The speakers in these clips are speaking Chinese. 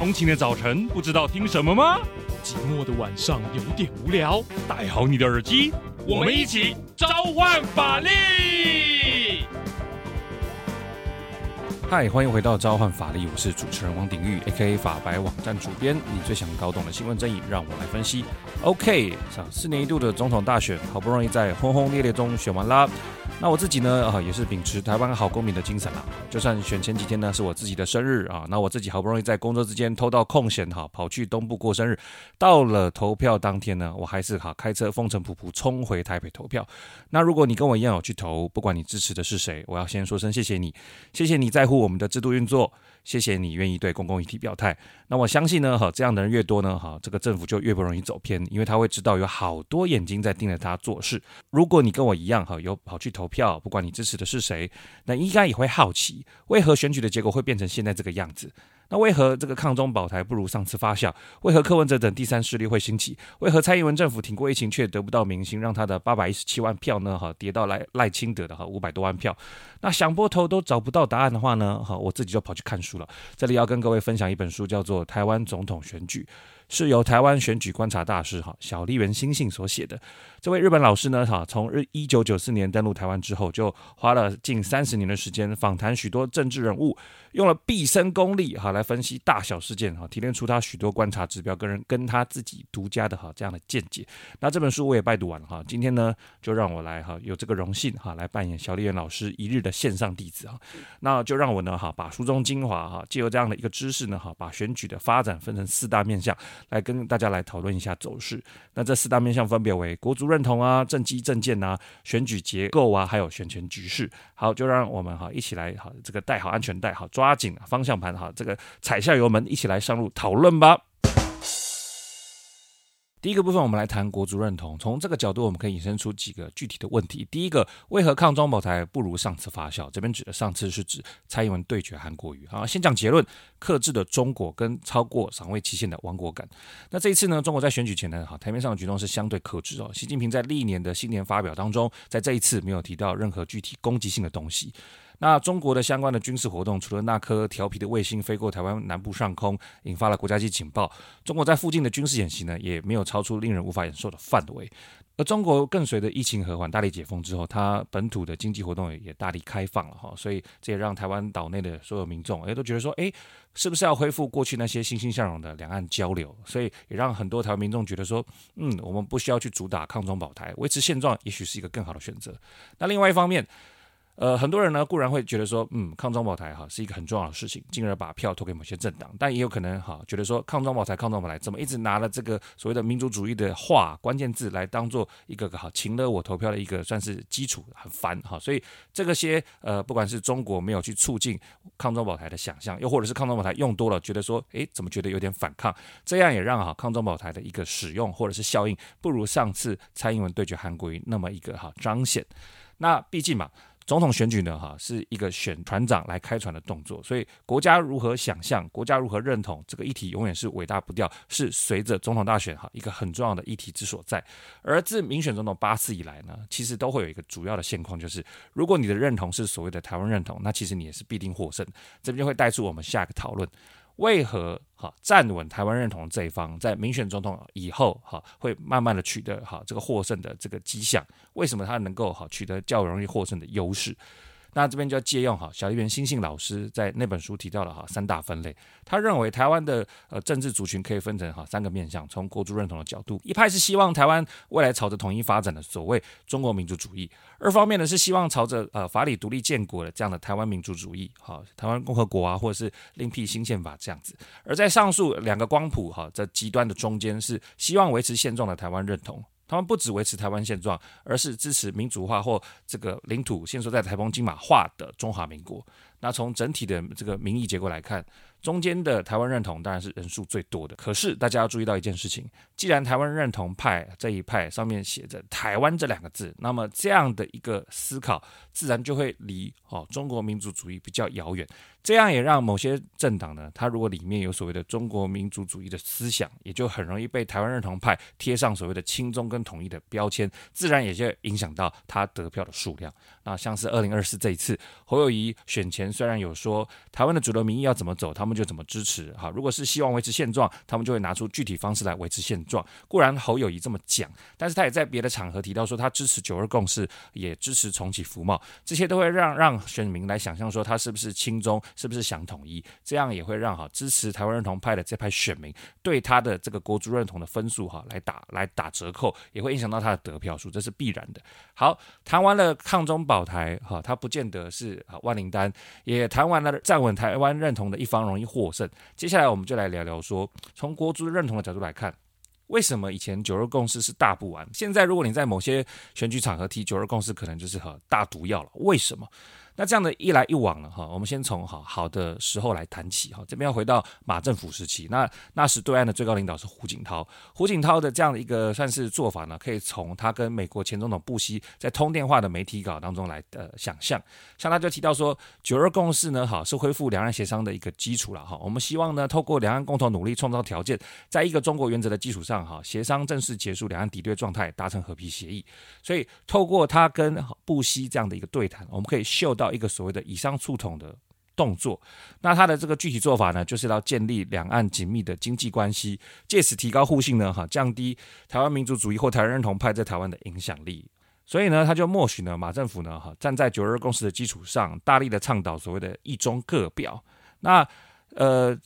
通勤的早晨不知道听什么吗？寂寞的晚上有点无聊，戴好你的耳机，我们一起召唤法力！嗨，欢迎回到召唤法力，我是主持人王鼎玉，A.K.A. 法白网站主编。你最想搞懂的新闻争议，让我来分析。OK，四年一度的总统大选，好不容易在轰轰烈烈中选完啦。那我自己呢，啊，也是秉持台湾好公民的精神啊。就算选前几天呢是我自己的生日啊，那我自己好不容易在工作之间偷到空闲哈，跑去东部过生日。到了投票当天呢，我还是哈开车风尘仆仆冲回台北投票。那如果你跟我一样有去投，不管你支持的是谁，我要先说声谢谢你，谢谢你在乎我们的制度运作。谢谢你愿意对公共议题表态。那我相信呢，哈，这样的人越多呢，哈，这个政府就越不容易走偏，因为他会知道有好多眼睛在盯着他做事。如果你跟我一样，哈，有跑去投票，不管你支持的是谁，那应该也会好奇，为何选举的结果会变成现在这个样子。那为何这个抗中保台不如上次发酵？为何柯文哲等第三势力会兴起？为何蔡英文政府挺过疫情却得不到民心，让他的八百一十七万票呢？哈，跌到赖赖清德的哈五百多万票。那想拨头都找不到答案的话呢？哈，我自己就跑去看书了。这里要跟各位分享一本书，叫做《台湾总统选举》。是由台湾选举观察大师哈小笠原欣幸所写的。这位日本老师呢哈，从日一九九四年登陆台湾之后，就花了近三十年的时间访谈许多政治人物，用了毕生功力哈来分析大小事件哈，提炼出他许多观察指标跟人跟他自己独家的哈这样的见解。那这本书我也拜读完了哈，今天呢就让我来哈有这个荣幸哈来扮演小笠原老师一日的线上弟子啊。那就让我呢哈把书中精华哈借由这样的一个知识呢哈，把选举的发展分成四大面向。来跟大家来讨论一下走势。那这四大面向分别为国足认同啊、政绩政见啊、选举结构啊，还有选权局势。好，就让我们哈一起来哈这个带好安全带，好抓紧方向盘，哈这个踩下油门，一起来上路讨论吧。第一个部分，我们来谈国足认同。从这个角度，我们可以引申出几个具体的问题。第一个，为何抗中保台不如上次发酵？这边指的上次是指蔡英文对决韩国瑜。好，先讲结论：克制的中国跟超过赏味期限的亡国感。那这一次呢，中国在选举前呢，哈台面上的举动是相对克制哦。习近平在历年的新年发表当中，在这一次没有提到任何具体攻击性的东西。那中国的相关的军事活动，除了那颗调皮的卫星飞过台湾南部上空，引发了国家级警报，中国在附近的军事演习呢，也没有超出令人无法忍受的范围。而中国更随着疫情和缓、大力解封之后，它本土的经济活动也也大力开放了哈，所以这也让台湾岛内的所有民众，诶都觉得说，诶是不是要恢复过去那些欣欣向荣的两岸交流？所以也让很多台湾民众觉得说，嗯，我们不需要去主打抗中保台，维持现状也许是一个更好的选择。那另外一方面，呃，很多人呢固然会觉得说，嗯，抗中保台哈是一个很重要的事情，进而把票投给某些政党，但也有可能哈觉得说，抗中保台、抗中保台怎么一直拿了这个所谓的民族主义的话关键字来当做一个个哈请了我投票的一个算是基础，很烦哈。所以这个些呃，不管是中国没有去促进抗中保台的想象，又或者是抗中保台用多了，觉得说，诶，怎么觉得有点反抗？这样也让哈抗中保台的一个使用或者是效应不如上次蔡英文对决韩国瑜那么一个哈彰显。那毕竟嘛。总统选举呢，哈，是一个选团长来开船的动作，所以国家如何想象，国家如何认同这个议题，永远是尾大不掉，是随着总统大选哈一个很重要的议题之所在。而自民选总统八次以来呢，其实都会有一个主要的现况，就是如果你的认同是所谓的台湾认同，那其实你也是必定获胜。这边就会带出我们下一个讨论。为何哈站稳台湾认同这一方，在民选总统以后哈会慢慢的取得哈这个获胜的这个迹象？为什么他能够哈取得较容易获胜的优势？那这边就要借用哈小笠原欣幸老师在那本书提到了哈三大分类，他认为台湾的呃政治族群可以分成哈三个面向，从国族认同的角度，一派是希望台湾未来朝着统一发展的所谓中国民族主义，二方面呢是希望朝着呃法理独立建国的这样的台湾民主主义，哈台湾共和国啊，或者是另辟新宪法这样子，而在上述两个光谱哈这极端的中间是希望维持现状的台湾认同。他们不只维持台湾现状，而是支持民主化或这个领土限缩在台澎金马化的中华民国。那从整体的这个民意结构来看，中间的台湾认同当然是人数最多的。可是大家要注意到一件事情：既然台湾认同派这一派上面写着“台湾”这两个字，那么这样的一个思考自然就会离哦中国民族主义比较遥远。这样也让某些政党呢，它如果里面有所谓的中国民族主义的思想，也就很容易被台湾认同派贴上所谓的亲中跟统一的标签，自然也就影响到他得票的数量。那像是二零二四这一次侯友宜选。前虽然有说台湾的主流民意要怎么走，他们他们就怎么支持。哈，如果是希望维持现状，他们就会拿出具体方式来维持现状。固然侯友谊这么讲，但是他也在别的场合提到说他支持九二共识，也支持重启服贸，这些都会让让选民来想象说他是不是亲中，是不是想统一，这样也会让哈支持台湾认同派的这派选民对他的这个国族认同的分数哈来打来打折扣，也会影响到他的得票数，这是必然的。好，谈完了抗中保台哈，他不见得是啊万灵丹，也谈完了站稳台湾认同的一方容易获胜。接下来我们就来聊聊说，从国足认同的角度来看。为什么以前九二共识是大不完？现在如果你在某些选举场合提九二共识，可能就是和大毒药了。为什么？那这样的一来一往呢？哈，我们先从哈好的时候来谈起哈。这边要回到马政府时期，那那时对岸的最高领导是胡锦涛。胡锦涛的这样的一个算是做法呢，可以从他跟美国前总统布希在通电话的媒体稿当中来呃想象。像他就提到说，九二共识呢，哈是恢复两岸协商的一个基础了哈。我们希望呢，透过两岸共同努力，创造条件，在一个中国原则的基础上哈，协商正式结束两岸敌对状态，达成和平协议。所以透过他跟布希这样的一个对谈，我们可以嗅到。一个所谓的以上促统的动作，那他的这个具体做法呢，就是要建立两岸紧密的经济关系，借此提高互信呢，哈，降低台湾民族主义或台湾认同派在台湾的影响力。所以呢，他就默许呢，马政府呢，哈，站在九二共识的基础上，大力的倡导所谓的一中各表。那呃。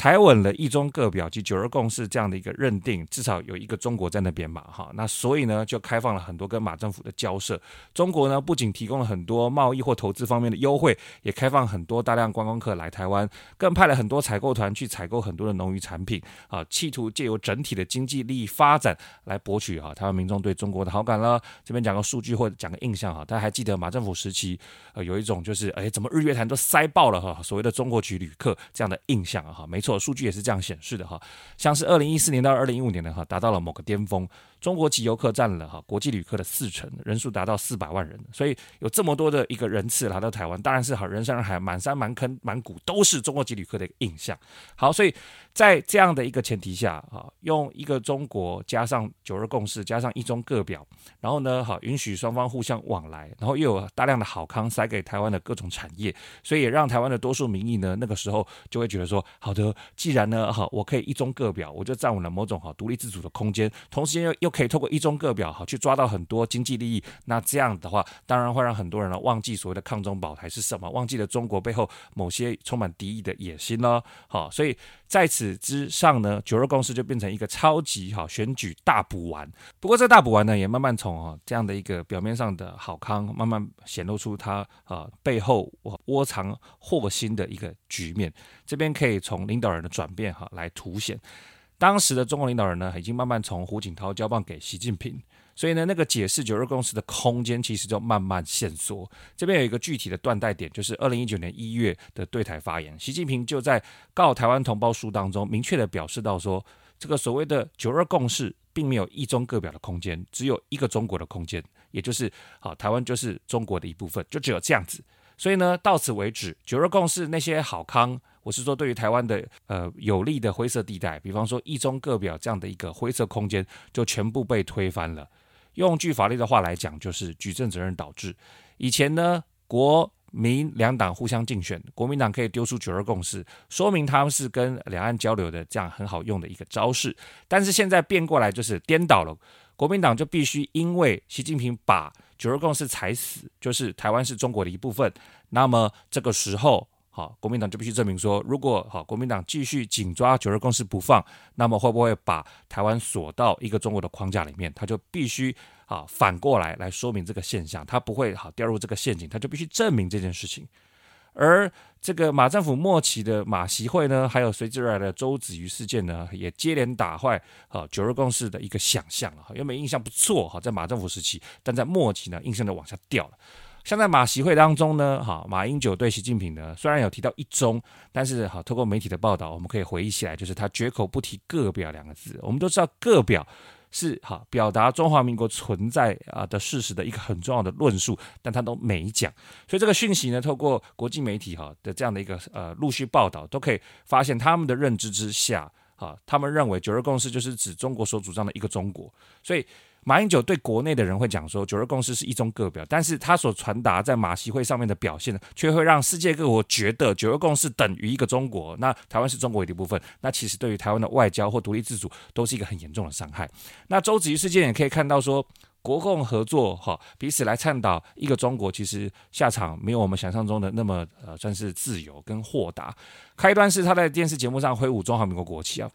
踩稳了“一中各表”及“九二共识”这样的一个认定，至少有一个中国在那边嘛，哈，那所以呢，就开放了很多跟马政府的交涉。中国呢，不仅提供了很多贸易或投资方面的优惠，也开放很多大量观光客来台湾，更派了很多采购团去采购很多的农渔产品，啊，企图借由整体的经济利益发展来博取哈台湾民众对中国的好感了。这边讲个数据或者讲个印象哈，大家还记得马政府时期，呃，有一种就是哎，怎么日月潭都塞爆了哈，所谓的中国籍旅客这样的印象啊，哈，没。错数据也是这样显示的哈，像是二零一四年到二零一五年的哈，达到了某个巅峰。中国籍游客占了哈国际旅客的四成，人数达到四百万人，所以有这么多的一个人次来到台湾，当然是好人山人海，满山满坑满谷都是中国籍旅客的一个印象。好，所以在这样的一个前提下，哈，用一个中国加上九二共识加上一中各表，然后呢，好允许双方互相往来，然后又有大量的好康塞给台湾的各种产业，所以也让台湾的多数民意呢，那个时候就会觉得说，好的，既然呢，哈，我可以一中各表，我就占稳了某种哈独立自主的空间，同时又又。可以透过一中各表好去抓到很多经济利益，那这样的话，当然会让很多人呢忘记所谓的抗中保台是什么，忘记了中国背后某些充满敌意的野心了。好，所以在此之上呢，九二共识就变成一个超级好选举大补丸。不过这大补丸呢，也慢慢从啊这样的一个表面上的好康，慢慢显露出它啊背后窝藏祸心的一个局面。这边可以从领导人的转变哈来凸显。当时的中国领导人呢，已经慢慢从胡锦涛交棒给习近平，所以呢，那个解释九二共识的空间其实就慢慢限缩。这边有一个具体的断代点，就是二零一九年一月的对台发言，习近平就在告台湾同胞书当中明确的表示到说，这个所谓的九二共识并没有一中各表的空间，只有一个中国的空间，也就是好，台湾就是中国的一部分，就只有这样子。所以呢，到此为止，九二共识那些好康。我是说，对于台湾的呃有利的灰色地带，比方说一中各表这样的一个灰色空间，就全部被推翻了。用句法律的话来讲，就是举证责任导致。以前呢，国民两党互相竞选，国民党可以丢出九二共识，说明他们是跟两岸交流的这样很好用的一个招式。但是现在变过来就是颠倒了，国民党就必须因为习近平把九二共识踩死，就是台湾是中国的一部分，那么这个时候。好，国民党就必须证明说，如果好国民党继续紧抓九二共识不放，那么会不会把台湾锁到一个中国的框架里面？他就必须啊反过来来说明这个现象，他不会好掉入这个陷阱，他就必须证明这件事情。而这个马政府末期的马习会呢，还有随之而来的周子瑜事件呢，也接连打坏啊九二共识的一个想象啊，原本印象不错哈，在马政府时期，但在末期呢，印象就往下掉了。像在马习会当中呢，哈，马英九对习近平呢，虽然有提到一中，但是哈，透过媒体的报道，我们可以回忆起来，就是他绝口不提各表两个字。我们都知道各表是哈表达中华民国存在啊的事实的一个很重要的论述，但他都没讲。所以这个讯息呢，透过国际媒体哈的这样的一个呃陆续报道，都可以发现他们的认知之下，哈，他们认为九二共识就是指中国所主张的一个中国，所以。马英九对国内的人会讲说九二共识是一中各表，但是他所传达在马习会上面的表现呢，却会让世界各国觉得九二共识等于一个中国，那台湾是中国的一部分，那其实对于台湾的外交或独立自主都是一个很严重的伤害。那周子瑜事件也可以看到说，国共合作哈，彼此来倡导一个中国，其实下场没有我们想象中的那么呃，算是自由跟豁达。开端是他在电视节目上挥舞中华民国国旗啊。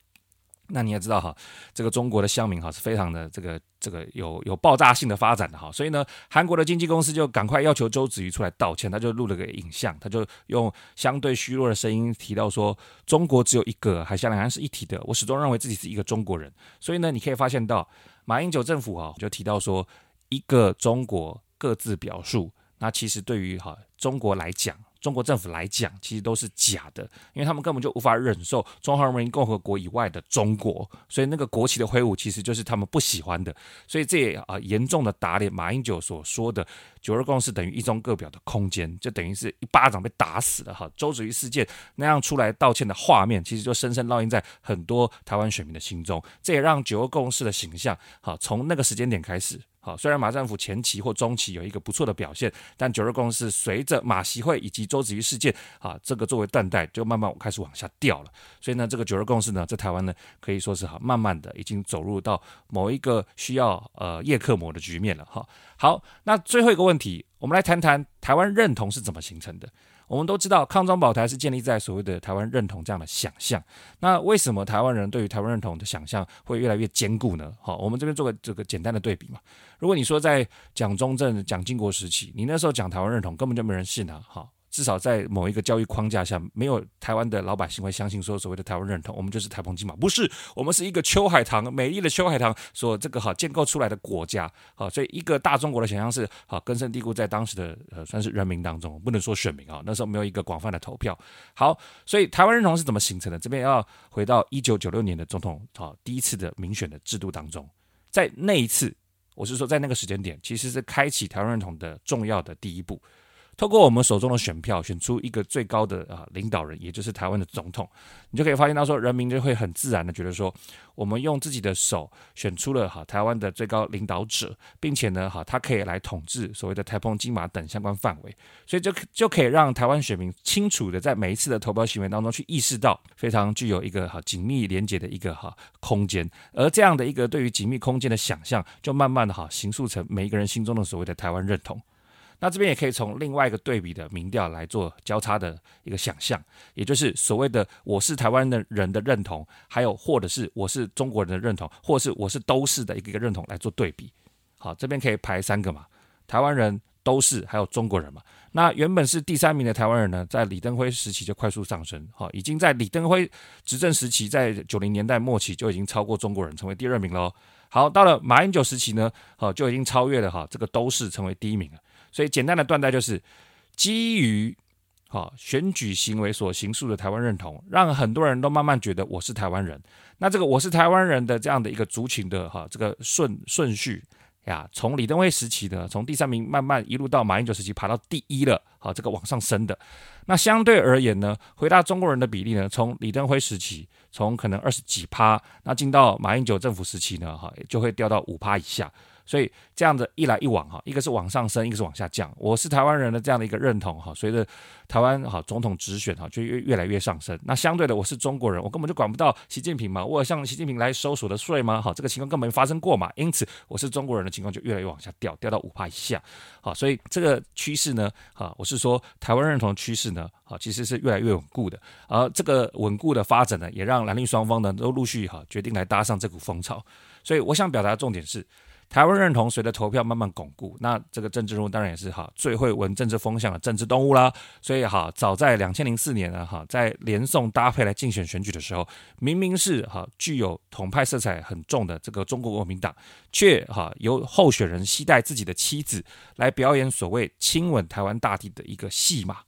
那你也知道哈，这个中国的乡民哈是非常的这个这个有有爆炸性的发展的哈，所以呢，韩国的经纪公司就赶快要求周子瑜出来道歉，他就录了个影像，他就用相对虚弱的声音提到说，中国只有一个，海峡两岸是一体的，我始终认为自己是一个中国人。所以呢，你可以发现到马英九政府哈就提到说，一个中国各自表述，那其实对于哈中国来讲。中国政府来讲，其实都是假的，因为他们根本就无法忍受中华人民共和国以外的中国，所以那个国旗的挥舞其实就是他们不喜欢的，所以这也啊严重的打脸马英九所说的“九二共识等于一中各表”的空间，就等于是一巴掌被打死了哈。周子瑜事件那样出来道歉的画面，其实就深深烙印在很多台湾选民的心中，这也让九二共识的形象好从那个时间点开始。好，虽然马政府前期或中期有一个不错的表现，但九二共识随着马习会以及周子瑜事件啊，这个作为断代，就慢慢开始往下掉了。所以呢，这个九二共识呢，在台湾呢，可以说是哈，慢慢的已经走入到某一个需要呃叶克膜的局面了哈。好，那最后一个问题，我们来谈谈台湾认同是怎么形成的。我们都知道，抗中保台是建立在所谓的台湾认同这样的想象。那为什么台湾人对于台湾认同的想象会越来越坚固呢？好，我们这边做个这个简单的对比嘛。如果你说在蒋中正、蒋经国时期，你那时候讲台湾认同，根本就没人信啊。好。至少在某一个教育框架下，没有台湾的老百姓会相信说所谓的台湾认同，我们就是台澎金马，不是，我们是一个秋海棠，美丽的秋海棠所这个哈建构出来的国家，好，所以一个大中国的想象是好根深蒂固在当时的呃算是人民当中，不能说选民啊，那时候没有一个广泛的投票，好，所以台湾认同是怎么形成的？这边要回到一九九六年的总统好第一次的民选的制度当中，在那一次，我是说在那个时间点，其实是开启台湾认同的重要的第一步。透过我们手中的选票选出一个最高的啊领导人，也就是台湾的总统，你就可以发现到说，人民就会很自然的觉得说，我们用自己的手选出了哈台湾的最高领导者，并且呢哈他可以来统治所谓的台澎金马等相关范围，所以就就可以让台湾选民清楚的在每一次的投票行为当中去意识到非常具有一个哈紧密连接的一个哈空间，而这样的一个对于紧密空间的想象，就慢慢的哈形塑成每一个人心中的所谓的台湾认同。那这边也可以从另外一个对比的民调来做交叉的一个想象，也就是所谓的我是台湾的人的认同，还有或者是我是中国人的认同，或者是我是都是的一个一个认同来做对比。好，这边可以排三个嘛，台湾人都是，还有中国人嘛。那原本是第三名的台湾人呢，在李登辉时期就快速上升，好，已经在李登辉执政时期，在九零年代末期就已经超过中国人，成为第二名喽。好，到了马英九时期呢，好，就已经超越了哈这个都是成为第一名了。所以简单的断代就是基于哈选举行为所形塑的台湾认同，让很多人都慢慢觉得我是台湾人。那这个我是台湾人的这样的一个族群的哈这个顺顺序呀，从李登辉时期的从第三名慢慢一路到马英九时期爬到第一了，好，这个往上升的。那相对而言呢，回答中国人的比例呢，从李登辉时期从可能二十几趴，那进到马英九政府时期呢，哈就会掉到五趴以下。所以这样子一来一往哈，一个是往上升，一个是往下降。我是台湾人的这样的一个认同哈，随着台湾哈总统直选哈，就越越来越上升。那相对的，我是中国人，我根本就管不到习近平嘛，我向习近平来收所得税吗？好，这个情况根本没发生过嘛。因此，我是中国人的情况就越来越往下掉，掉到五趴以下。好，所以这个趋势呢，哈，我是说台湾认同的趋势呢，哈，其实是越来越稳固的。而这个稳固的发展呢，也让蓝绿双方呢都陆续哈决定来搭上这股风潮。所以我想表达的重点是。台湾认同随着投票慢慢巩固，那这个政治人物当然也是哈最会闻政治风向的政治动物啦。所以哈，早在两千零四年呢哈，在连宋搭配来竞选选举的时候，明明是哈具有统派色彩很重的这个中国国民党，却哈由候选人携带自己的妻子来表演所谓亲吻台湾大地的一个戏码。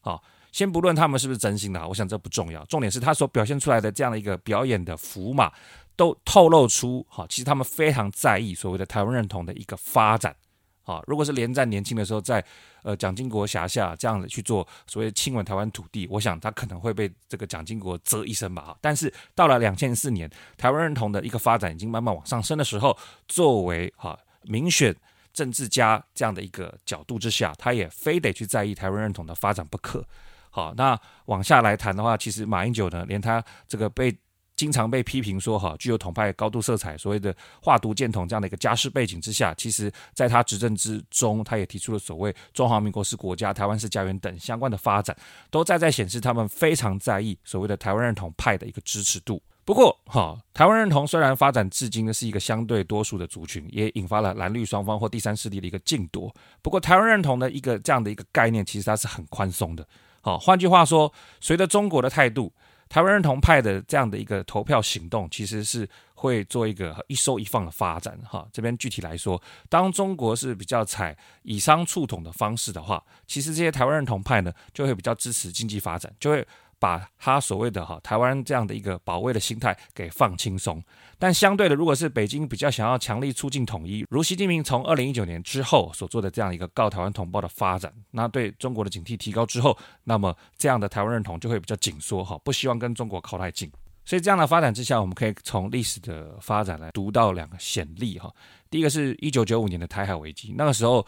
好，先不论他们是不是真心的，我想这不重要，重点是他所表现出来的这样的一个表演的符码。都透露出哈，其实他们非常在意所谓的台湾认同的一个发展，啊，如果是连战年轻的时候在呃蒋经国辖下这样子去做所谓亲吻台湾土地，我想他可能会被这个蒋经国责一声吧。但是到了两千四年，台湾认同的一个发展已经慢慢往上升的时候，作为哈民选政治家这样的一个角度之下，他也非得去在意台湾认同的发展不可。好，那往下来谈的话，其实马英九呢，连他这个被。经常被批评说哈，具有统派高度色彩，所谓的划独建统这样的一个家世背景之下，其实在他执政之中，他也提出了所谓中华民国是国家，台湾是家园等相关的发展，都在在显示他们非常在意所谓的台湾认同派的一个支持度。不过哈，台湾认同虽然发展至今呢是一个相对多数的族群，也引发了蓝绿双方或第三势力的一个竞夺。不过台湾认同的一个这样的一个概念，其实它是很宽松的。好，换句话说，随着中国的态度。台湾认同派的这样的一个投票行动，其实是会做一个一收一放的发展哈。这边具体来说，当中国是比较采以商促统的方式的话，其实这些台湾认同派呢，就会比较支持经济发展，就会。把他所谓的哈台湾这样的一个保卫的心态给放轻松，但相对的，如果是北京比较想要强力促进统一，如习近平从二零一九年之后所做的这样一个告台湾同胞的发展，那对中国的警惕提高之后，那么这样的台湾认同就会比较紧缩哈，不希望跟中国靠太近。所以这样的发展之下，我们可以从历史的发展来读到两个显例哈。第一个是一九九五年的台海危机，那个时候，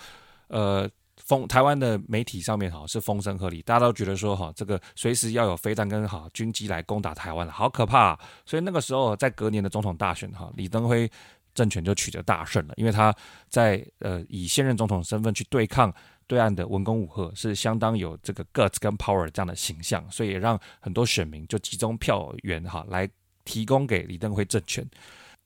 呃。风台湾的媒体上面哈是风声鹤唳，大家都觉得说哈这个随时要有飞弹跟哈军机来攻打台湾了，好可怕啊！所以那个时候在隔年的总统大选哈，李登辉政权就取得大胜了，因为他在呃以现任总统身份去对抗对岸的文攻武赫，是相当有这个 guts 跟 power 这样的形象，所以也让很多选民就集中票源哈来提供给李登辉政权。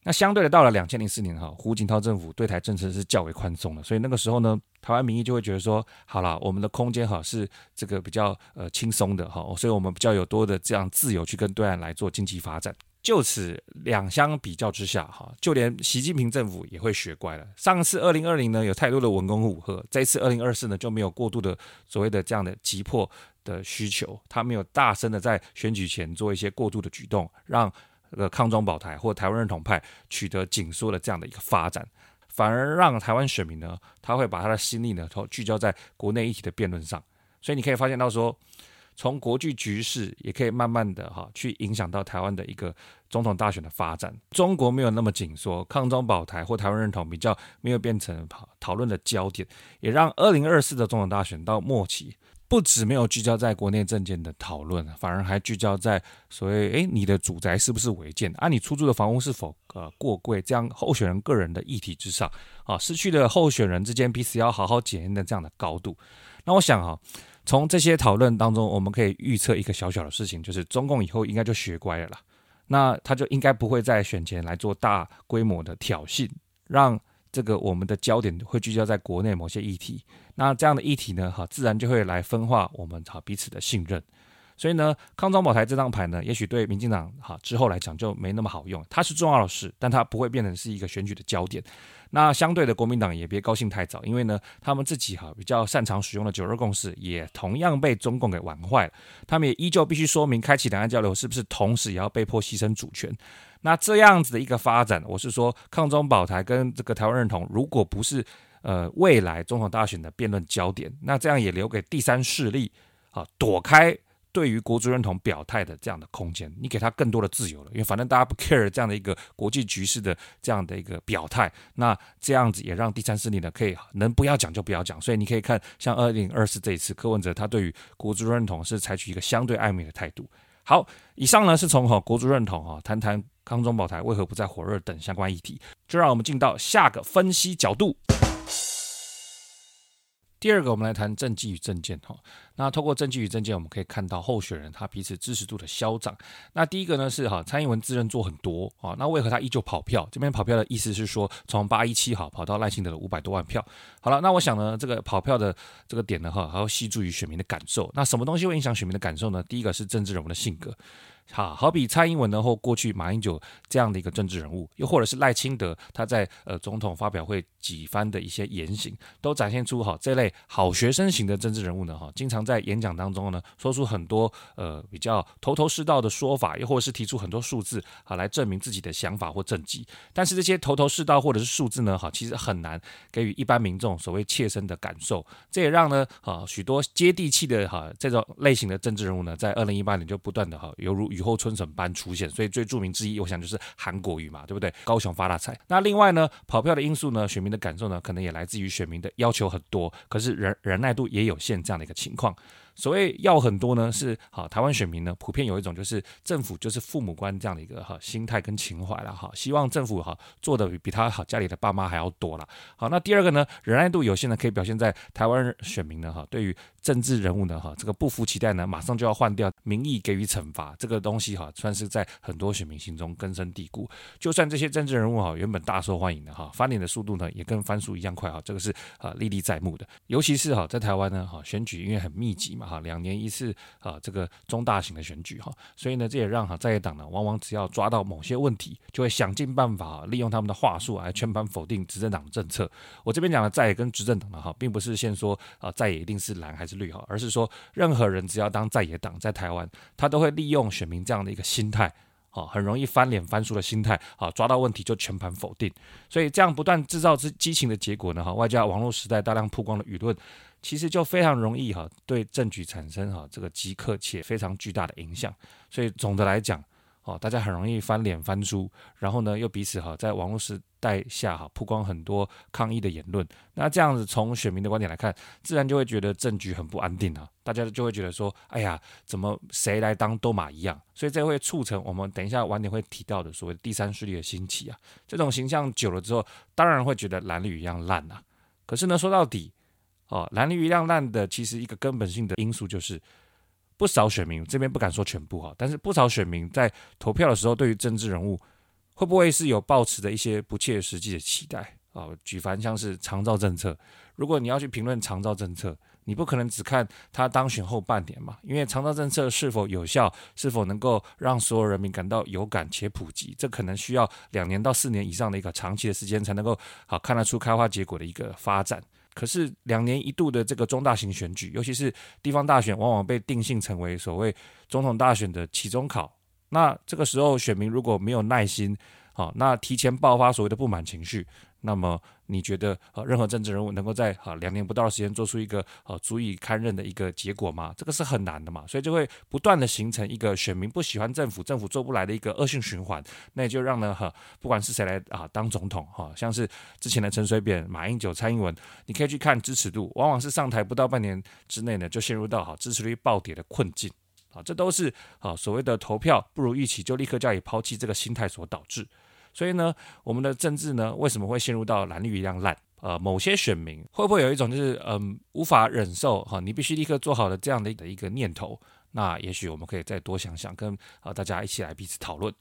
那相对的，到了两千零四年哈，胡锦涛政府对台政策是较为宽松的，所以那个时候呢，台湾民意就会觉得说，好了，我们的空间哈是这个比较呃轻松的哈，所以我们比较有多的这样自由去跟对岸来做经济发展。就此两相比较之下哈，就连习近平政府也会学乖了。上次二零二零呢有太多的文攻武吓，这一次二零二四呢就没有过度的所谓的这样的急迫的需求，他没有大声的在选举前做一些过度的举动，让。这个抗中保台或台湾认同派取得紧缩的这样的一个发展，反而让台湾选民呢，他会把他的心力呢，都聚焦在国内议题的辩论上。所以你可以发现到说，从国际局势也可以慢慢的哈去影响到台湾的一个总统大选的发展。中国没有那么紧缩，抗中保台或台湾认同比较没有变成讨论的焦点，也让二零二四的总统大选到末期。不止没有聚焦在国内政见的讨论，反而还聚焦在所谓诶，你的主宅是不是违建啊？你出租的房屋是否呃过贵？这样候选人个人的议题之上啊，失去了候选人之间彼此要好好检验的这样的高度。那我想哈，从这些讨论当中，我们可以预测一个小小的事情，就是中共以后应该就学乖了啦。那他就应该不会在选前来做大规模的挑衅，让。这个我们的焦点会聚焦在国内某些议题，那这样的议题呢，哈，自然就会来分化我们哈彼此的信任。所以呢，抗中保台这张牌呢，也许对民进党哈之后来讲就没那么好用。它是重要的事，但它不会变成是一个选举的焦点。那相对的，国民党也别高兴太早，因为呢，他们自己哈比较擅长使用的九二共识，也同样被中共给玩坏了。他们也依旧必须说明，开启两岸交流是不是同时也要被迫牺牲主权。那这样子的一个发展，我是说，抗中保台跟这个台湾认同，如果不是呃未来总统大选的辩论焦点，那这样也留给第三势力啊躲开对于国族认同表态的这样的空间，你给他更多的自由了，因为反正大家不 care 这样的一个国际局势的这样的一个表态，那这样子也让第三势力呢可以能不要讲就不要讲，所以你可以看像二零二四这一次，柯文哲他对于国族认同是采取一个相对暧昧的态度。好，以上呢是从哈国足认同哈谈谈康中宝台为何不再火热等相关议题，就让我们进到下个分析角度。第二个，我们来谈政绩与政见哈。那透过政绩与政见，我们可以看到候选人他彼此支持度的消长。那第一个呢是哈，蔡英文自认做很多啊，那为何他依旧跑票？这边跑票的意思是说，从八一七好跑到赖清德的五百多万票。好了，那我想呢，这个跑票的这个点呢哈，还要系注于选民的感受。那什么东西会影响选民的感受呢？第一个是政治人物的性格。好，好比蔡英文呢，或过去马英九这样的一个政治人物，又或者是赖清德，他在呃总统发表会几番的一些言行，都展现出哈这类好学生型的政治人物呢，哈，经常在演讲当中呢，说出很多呃比较头头是道的说法，又或者是提出很多数字啊来证明自己的想法或政绩。但是这些头头是道或者是数字呢，哈，其实很难给予一般民众所谓切身的感受。这也让呢，啊许多接地气的哈这种类型的政治人物呢，在二零一八年就不断的哈犹如雨后春笋般出现。所以最著名之一，我想就是韩国瑜嘛，对不对？高雄发大财。那另外呢，跑票的因素呢，选民的感受呢，可能也来自于选民的要求很多，可是忍忍耐度也有限这样的一个情况。所谓要很多呢，是好台湾选民呢，普遍有一种就是政府就是父母官这样的一个哈心态跟情怀了哈，希望政府哈做的比比他好家里的爸妈还要多了。好，那第二个呢，忍耐度有限呢，可以表现在台湾选民呢哈，对于政治人物呢哈这个不服期待呢，马上就要换掉，民意给予惩罚，这个东西哈算是在很多选民心中根深蒂固。就算这些政治人物哈原本大受欢迎的哈，翻脸的速度呢也跟翻书一样快哈，这个是啊历历在目的。尤其是哈在台湾呢哈选举因为很密集嘛。哈，两年一次啊，这个中大型的选举哈，所以呢，这也让哈在野党呢，往往只要抓到某些问题，就会想尽办法利用他们的话术来全盘否定执政党的政策。我这边讲的在野跟执政党的哈，并不是先说啊在野一定是蓝还是绿哈，而是说任何人只要当在野党在台湾，他都会利用选民这样的一个心态，啊，很容易翻脸翻书的心态啊，抓到问题就全盘否定。所以这样不断制造之激情的结果呢，哈，外加网络时代大量曝光的舆论。其实就非常容易哈，对政局产生哈这个即刻且非常巨大的影响。所以总的来讲，哦，大家很容易翻脸翻书，然后呢又彼此哈在网络时代下哈曝光很多抗议的言论。那这样子从选民的观点来看，自然就会觉得政局很不安定啊。大家就会觉得说，哎呀，怎么谁来当都马一样？所以这会促成我们等一下晚点会提到的所谓第三势力的兴起啊。这种形象久了之后，当然会觉得蓝绿一样烂啊。可是呢，说到底。哦，蓝绿一样烂的，其实一个根本性的因素就是不少选民这边不敢说全部哈，但是不少选民在投票的时候，对于政治人物会不会是有抱持的一些不切实际的期待啊？举凡像是长照政策，如果你要去评论长照政策，你不可能只看他当选后半年嘛，因为长照政策是否有效，是否能够让所有人民感到有感且普及，这可能需要两年到四年以上的一个长期的时间才能够好看得出开花结果的一个发展。可是两年一度的这个中大型选举，尤其是地方大选，往往被定性成为所谓总统大选的期中考。那这个时候，选民如果没有耐心，好，那提前爆发所谓的不满情绪。那么你觉得呃任何政治人物能够在啊两年不到的时间做出一个呃足以堪任的一个结果吗？这个是很难的嘛，所以就会不断的形成一个选民不喜欢政府，政府做不来的一个恶性循环。那也就让呢哈不管是谁来啊当总统哈，像是之前的陈水扁、马英九、蔡英文，你可以去看支持度，往往是上台不到半年之内呢就陷入到哈支持率暴跌的困境啊，这都是啊所谓的投票不如预期就立刻加以抛弃这个心态所导致。所以呢，我们的政治呢，为什么会陷入到蓝绿一样烂？呃，某些选民会不会有一种就是嗯无法忍受哈，你必须立刻做好的这样的一个念头？那也许我们可以再多想想，跟呃大家一起来彼此讨论。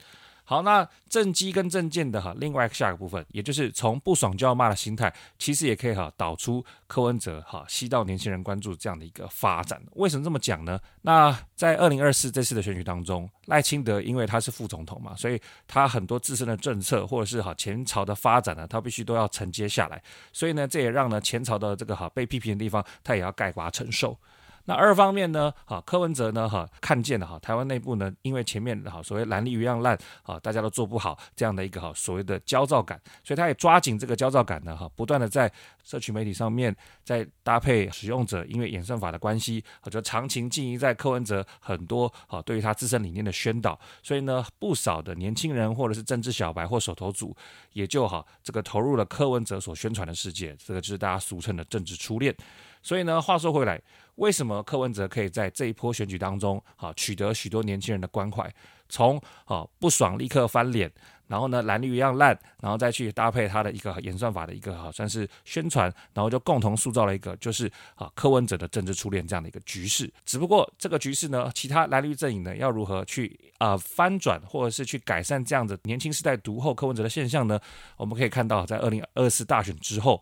好，那政绩跟政见的哈，另外下一个部分，也就是从不爽就要骂的心态，其实也可以哈导出柯文哲哈吸到年轻人关注这样的一个发展。为什么这么讲呢？那在二零二四这次的选举当中，赖清德因为他是副总统嘛，所以他很多自身的政策或者是哈前朝的发展呢，他必须都要承接下来。所以呢，这也让呢前朝的这个哈被批评的地方，他也要概括承受。那二方面呢，哈，柯文哲呢，哈，看见了哈，台湾内部呢，因为前面哈所谓蓝绿一样烂，啊，大家都做不好这样的一个哈所谓的焦躁感，所以他也抓紧这个焦躁感呢，哈，不断的在社群媒体上面，在搭配使用者，因为演算法的关系，啊，就长情经营在柯文哲很多啊对于他自身理念的宣导，所以呢，不少的年轻人或者是政治小白或手头组，也就哈这个投入了柯文哲所宣传的世界，这个就是大家俗称的政治初恋。所以呢，话说回来，为什么柯文哲可以在这一波选举当中，啊，取得许多年轻人的关怀？从啊不爽立刻翻脸，然后呢蓝绿一样烂，然后再去搭配他的一个演算法的一个好算是宣传，然后就共同塑造了一个就是啊柯文哲的政治初恋这样的一个局势。只不过这个局势呢，其他蓝绿阵营呢要如何去啊翻转，或者是去改善这样子年轻世代独厚柯文哲的现象呢？我们可以看到，在二零二四大选之后。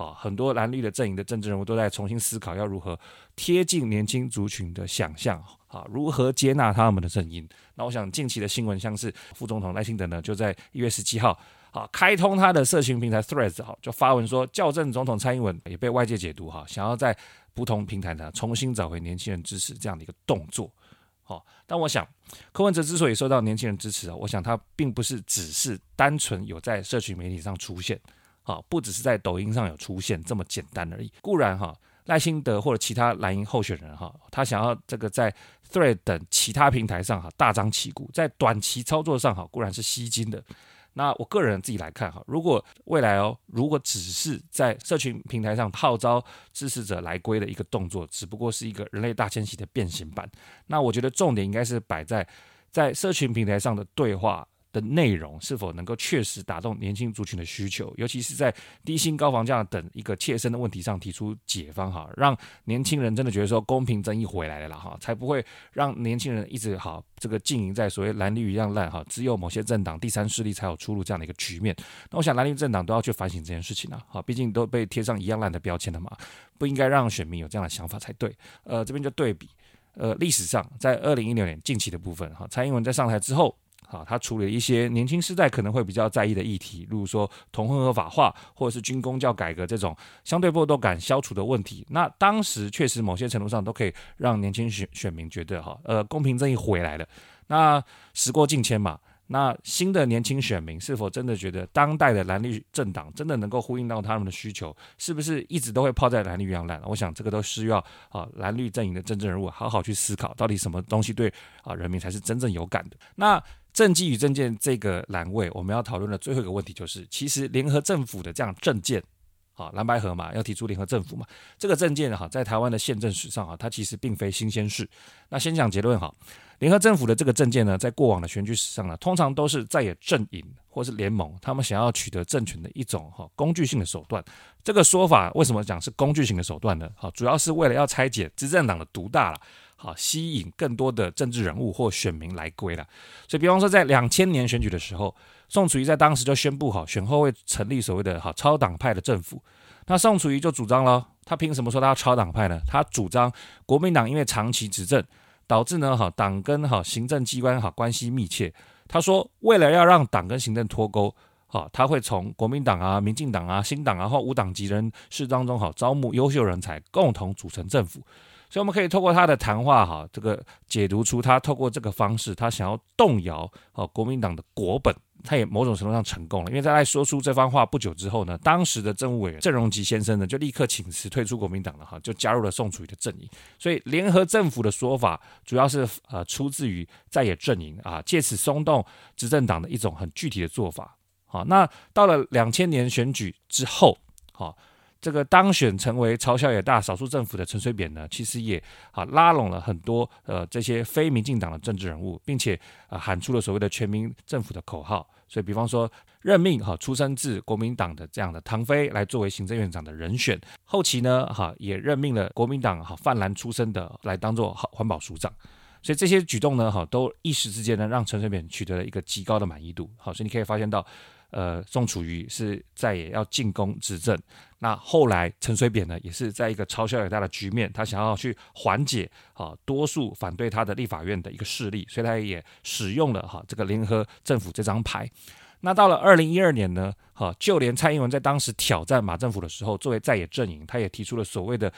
啊，很多蓝绿的阵营的政治人物都在重新思考要如何贴近年轻族群的想象，啊，如何接纳他们的声音。那我想近期的新闻，像是副总统赖清德呢，就在一月十七号，啊，开通他的社群平台 Threads，哈，就发文说，校正总统蔡英文也被外界解读，哈，想要在不同平台呢重新找回年轻人支持这样的一个动作。好，但我想柯文哲之所以受到年轻人支持啊，我想他并不是只是单纯有在社群媒体上出现，好，不只是在抖音上有出现这么简单而已。固然哈，赖清德或者其他蓝营候选人哈，他想要这个在 Thread 等其他平台上哈大张旗鼓，在短期操作上哈固然是吸金的。那我个人自己来看哈，如果未来哦，如果只是在社群平台上号召支持者来归的一个动作，只不过是一个人类大迁徙的变形版，那我觉得重点应该是摆在在社群平台上的对话。的内容是否能够确实打动年轻族群的需求，尤其是在低薪、高房价等一个切身的问题上提出解方哈，让年轻人真的觉得说公平正义回来了哈，才不会让年轻人一直好这个经营在所谓蓝绿一样烂哈，只有某些政党第三势力才有出路这样的一个局面。那我想蓝绿政党都要去反省这件事情啊，哈，毕竟都被贴上一样烂的标签了嘛，不应该让选民有这样的想法才对。呃，这边就对比，呃，历史上在二零一六年近期的部分哈，蔡英文在上台之后。啊，他处理一些年轻世代可能会比较在意的议题，例如说同婚合法化，或者是军公教改革这种相对剥夺感消除的问题。那当时确实某些程度上都可以让年轻选选民觉得哈，呃，公平正义回来了。那时过境迁嘛。那新的年轻选民是否真的觉得当代的蓝绿政党真的能够呼应到他们的需求？是不是一直都会泡在蓝绿一样烂？我想这个都需要啊蓝绿阵营的真正人物好好去思考，到底什么东西对啊人民才是真正有感的？那政绩与政见这个栏位，我们要讨论的最后一个问题就是，其实联合政府的这样政见。啊，蓝白合嘛，要提出联合政府嘛，这个政见哈，在台湾的宪政史上哈，它其实并非新鲜事。那先讲结论哈，联合政府的这个政见呢，在过往的选举史上呢，通常都是在野阵营或是联盟，他们想要取得政权的一种哈工具性的手段。这个说法为什么讲是工具性的手段呢？好，主要是为了要拆解执政党的独大了，好，吸引更多的政治人物或选民来归了。所以，比方说在两千年选举的时候。宋楚瑜在当时就宣布，好，选后会成立所谓的“好超党派”的政府。那宋楚瑜就主张了，他凭什么说他要超党派呢？他主张国民党因为长期执政，导致呢，好党跟好行政机关好关系密切。他说，为了要让党跟行政脱钩，好，他会从国民党啊、民进党啊、新党啊或无党籍人士当中好招募优秀人才，共同组成政府。所以我们可以透过他的谈话哈，这个解读出他透过这个方式，他想要动摇好国民党的国本。他也某种程度上成功了，因为他在说出这番话不久之后呢，当时的政务委员郑荣吉先生呢就立刻请辞退出国民党了哈，就加入了宋楚瑜的阵营。所以联合政府的说法主要是呃出自于在野阵营啊，借此松动执政党的一种很具体的做法。好，那到了两千年选举之后，好。这个当选成为朝小野大少数政府的陈水扁呢，其实也啊拉拢了很多呃这些非民进党的政治人物，并且啊喊出了所谓的全民政府的口号。所以，比方说任命哈出身自国民党的这样的唐飞来作为行政院长的人选，后期呢哈也任命了国民党哈泛蓝出身的来当做好环保署长。所以这些举动呢哈都一时之间呢让陈水扁取得了一个极高的满意度。好，所以你可以发现到。呃，宋楚瑜是在也要进攻执政，那后来陈水扁呢，也是在一个朝小野大的局面，他想要去缓解啊多数反对他的立法院的一个势力，所以他也使用了哈这个联合政府这张牌。那到了二零一二年呢，哈就连蔡英文在当时挑战马政府的时候，作为在野阵营，他也提出了所谓的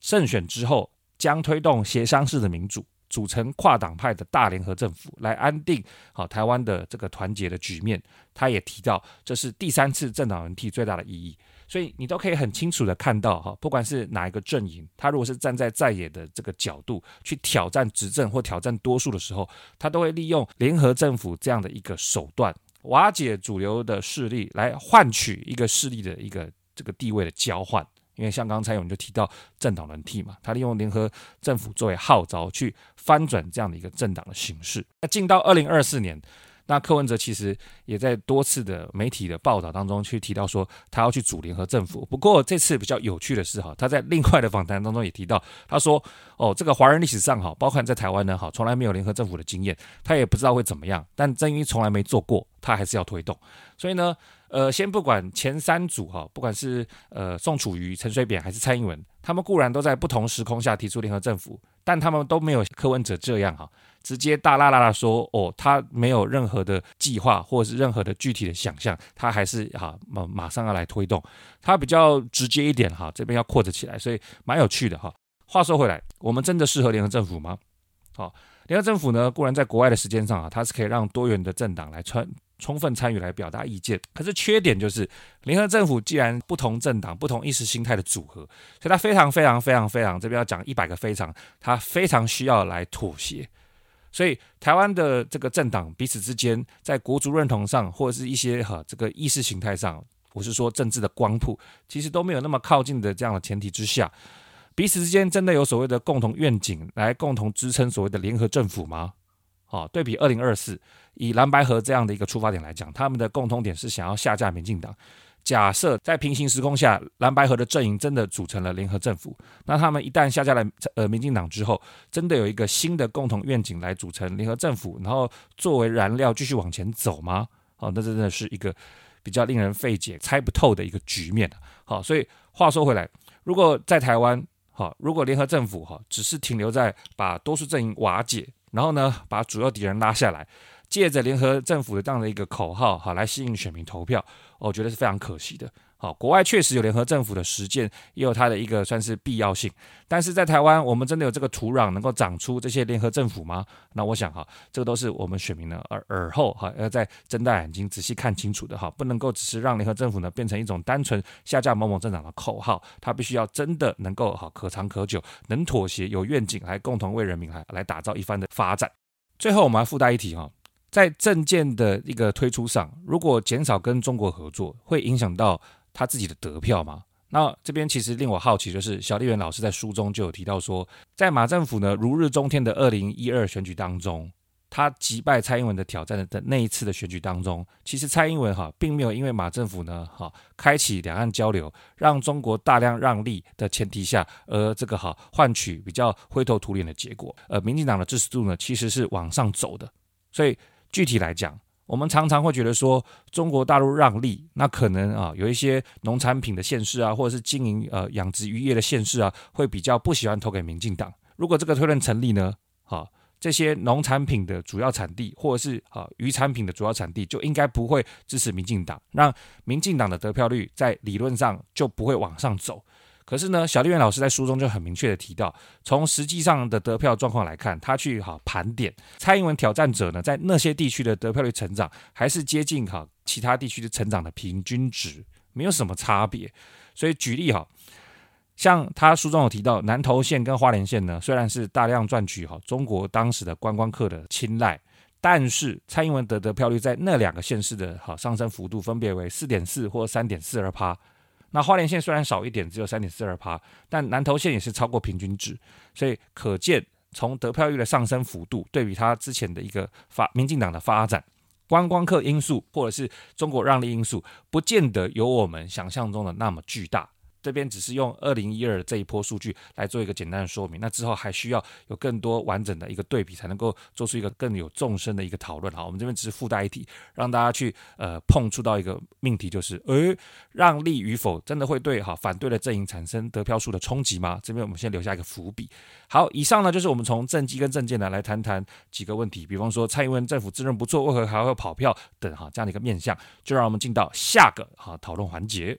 胜选之后将推动协商式的民主。组成跨党派的大联合政府来安定好台湾的这个团结的局面，他也提到这是第三次政党轮替最大的意义，所以你都可以很清楚的看到哈，不管是哪一个阵营，他如果是站在在野的这个角度去挑战执政或挑战多数的时候，他都会利用联合政府这样的一个手段，瓦解主流的势力，来换取一个势力的一个这个地位的交换。因为像刚才我们就提到政党轮替嘛，他利用联合政府作为号召去翻转这样的一个政党的形式。那进到二零二四年，那柯文哲其实也在多次的媒体的报道当中去提到说，他要去组联合政府。不过这次比较有趣的是哈，他在另外的访谈当中也提到，他说哦，这个华人历史上哈，包括在台湾呢哈，从来没有联合政府的经验，他也不知道会怎么样。但正因为从来没做过，他还是要推动。所以呢。呃，先不管前三组哈，不管是呃宋楚瑜、陈水扁还是蔡英文，他们固然都在不同时空下提出联合政府，但他们都没有柯文哲这样哈，直接大剌剌的说哦，他没有任何的计划或者是任何的具体的想象，他还是哈马马上要来推动，他比较直接一点哈，这边要扩着起来，所以蛮有趣的哈。话说回来，我们真的适合联合政府吗？好，联合政府呢，固然在国外的时间上啊，它是可以让多元的政党来穿。充分参与来表达意见，可是缺点就是联合政府既然不同政党、不同意识形态的组合，所以它非常非常非常非常这边要讲一百个非常，它非常需要来妥协。所以台湾的这个政党彼此之间在国族认同上，或者是一些哈这个意识形态上，我是说政治的光谱，其实都没有那么靠近的这样的前提之下，彼此之间真的有所谓的共同愿景来共同支撑所谓的联合政府吗？好，对比二零二四。以蓝白合这样的一个出发点来讲，他们的共通点是想要下架民进党。假设在平行时空下，蓝白合的阵营真的组成了联合政府，那他们一旦下架了呃民进党之后，真的有一个新的共同愿景来组成联合政府，然后作为燃料继续往前走吗？好，那真的是一个比较令人费解、猜不透的一个局面。好，所以话说回来，如果在台湾，好，如果联合政府哈只是停留在把多数阵营瓦解，然后呢把主要敌人拉下来。借着联合政府的这样的一个口号，好，来吸引选民投票，我觉得是非常可惜的。好，国外确实有联合政府的实践，也有它的一个算是必要性。但是在台湾，我们真的有这个土壤能够长出这些联合政府吗？那我想哈，这个都是我们选民呢耳耳后哈要再睁大眼睛仔细看清楚的哈，不能够只是让联合政府呢变成一种单纯下架某某政党的口号，它必须要真的能够哈可长可久，能妥协，有愿景，来共同为人民来来打造一番的发展。最后，我们还附带一提哈。在政见的一个推出上，如果减少跟中国合作，会影响到他自己的得票嘛？那这边其实令我好奇，就是小笠原老师在书中就有提到说，在马政府呢如日中天的二零一二选举当中，他击败蔡英文的挑战的那一次的选举当中，其实蔡英文哈并没有因为马政府呢哈开启两岸交流，让中国大量让利的前提下，而这个哈换取比较灰头土脸的结果，呃，民进党的支持度呢其实是往上走的，所以。具体来讲，我们常常会觉得说，中国大陆让利，那可能啊有一些农产品的县市啊，或者是经营呃养殖渔业的县市啊，会比较不喜欢投给民进党。如果这个推论成立呢，好，这些农产品的主要产地，或者是啊渔产品的主要产地，就应该不会支持民进党，让民进党的得票率在理论上就不会往上走。可是呢，小丽媛老师在书中就很明确的提到，从实际上的得票状况来看，他去哈盘点蔡英文挑战者呢，在那些地区的得票率成长，还是接近哈其他地区的成长的平均值，没有什么差别。所以举例哈，像他书中有提到，南投县跟花莲县呢，虽然是大量赚取哈中国当时的观光客的青睐，但是蔡英文的得票率在那两个县市的哈上升幅度分别为四点四或三点四二趴。那花莲县虽然少一点，只有三点四二趴，但南投县也是超过平均值，所以可见从得票率的上升幅度，对比它之前的一个发民进党的发展，观光客因素或者是中国让利因素，不见得有我们想象中的那么巨大。这边只是用二零一二这一波数据来做一个简单的说明，那之后还需要有更多完整的一个对比，才能够做出一个更有纵深的一个讨论。好，我们这边只是附带一题，让大家去呃碰触到一个命题，就是诶，让利与否真的会对哈反对的阵营产生得票数的冲击吗？这边我们先留下一个伏笔。好，以上呢就是我们从政绩跟政见呢来谈谈几个问题，比方说蔡英文政府自认不错，为何还会跑票等哈这样的一个面向，就让我们进到下个哈讨论环节。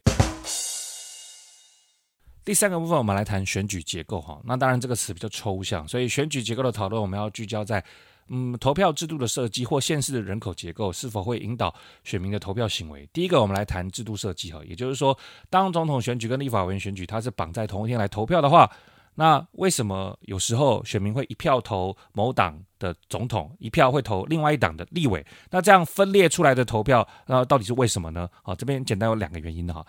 第三个部分，我们来谈选举结构哈。那当然这个词比较抽象，所以选举结构的讨论，我们要聚焦在，嗯，投票制度的设计或现实的人口结构是否会引导选民的投票行为。第一个，我们来谈制度设计哈，也就是说，当总统选举跟立法委员选举它是绑在同一天来投票的话，那为什么有时候选民会一票投某党的总统，一票会投另外一党的立委？那这样分裂出来的投票，那到底是为什么呢？好，这边简单有两个原因的哈。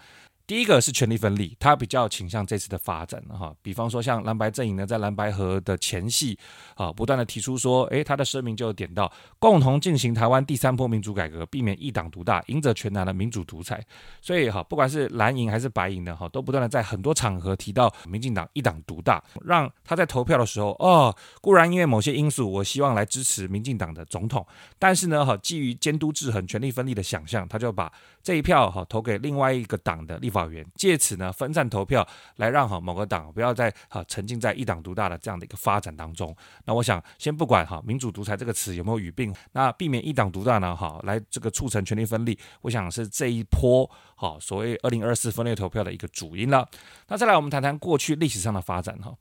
第一个是权力分立，他比较倾向这次的发展哈，比方说像蓝白阵营呢，在蓝白河的前夕啊，不断的提出说，诶，他的声明就点到共同进行台湾第三波民主改革，避免一党独大，赢者全拿的民主独裁。所以哈，不管是蓝营还是白营的哈，都不断的在很多场合提到民进党一党独大，让他在投票的时候，哦，固然因为某些因素，我希望来支持民进党的总统，但是呢哈，基于监督制衡、权力分立的想象，他就把这一票哈投给另外一个党的立法法员，借此呢分散投票，来让哈某个党不要再哈沉浸在一党独大的这样的一个发展当中。那我想先不管哈民主独裁这个词有没有语病，那避免一党独大呢哈来这个促成权力分立，我想是这一波哈所谓二零二四分裂投票的一个主因了。那再来我们谈谈过去历史上的发展哈。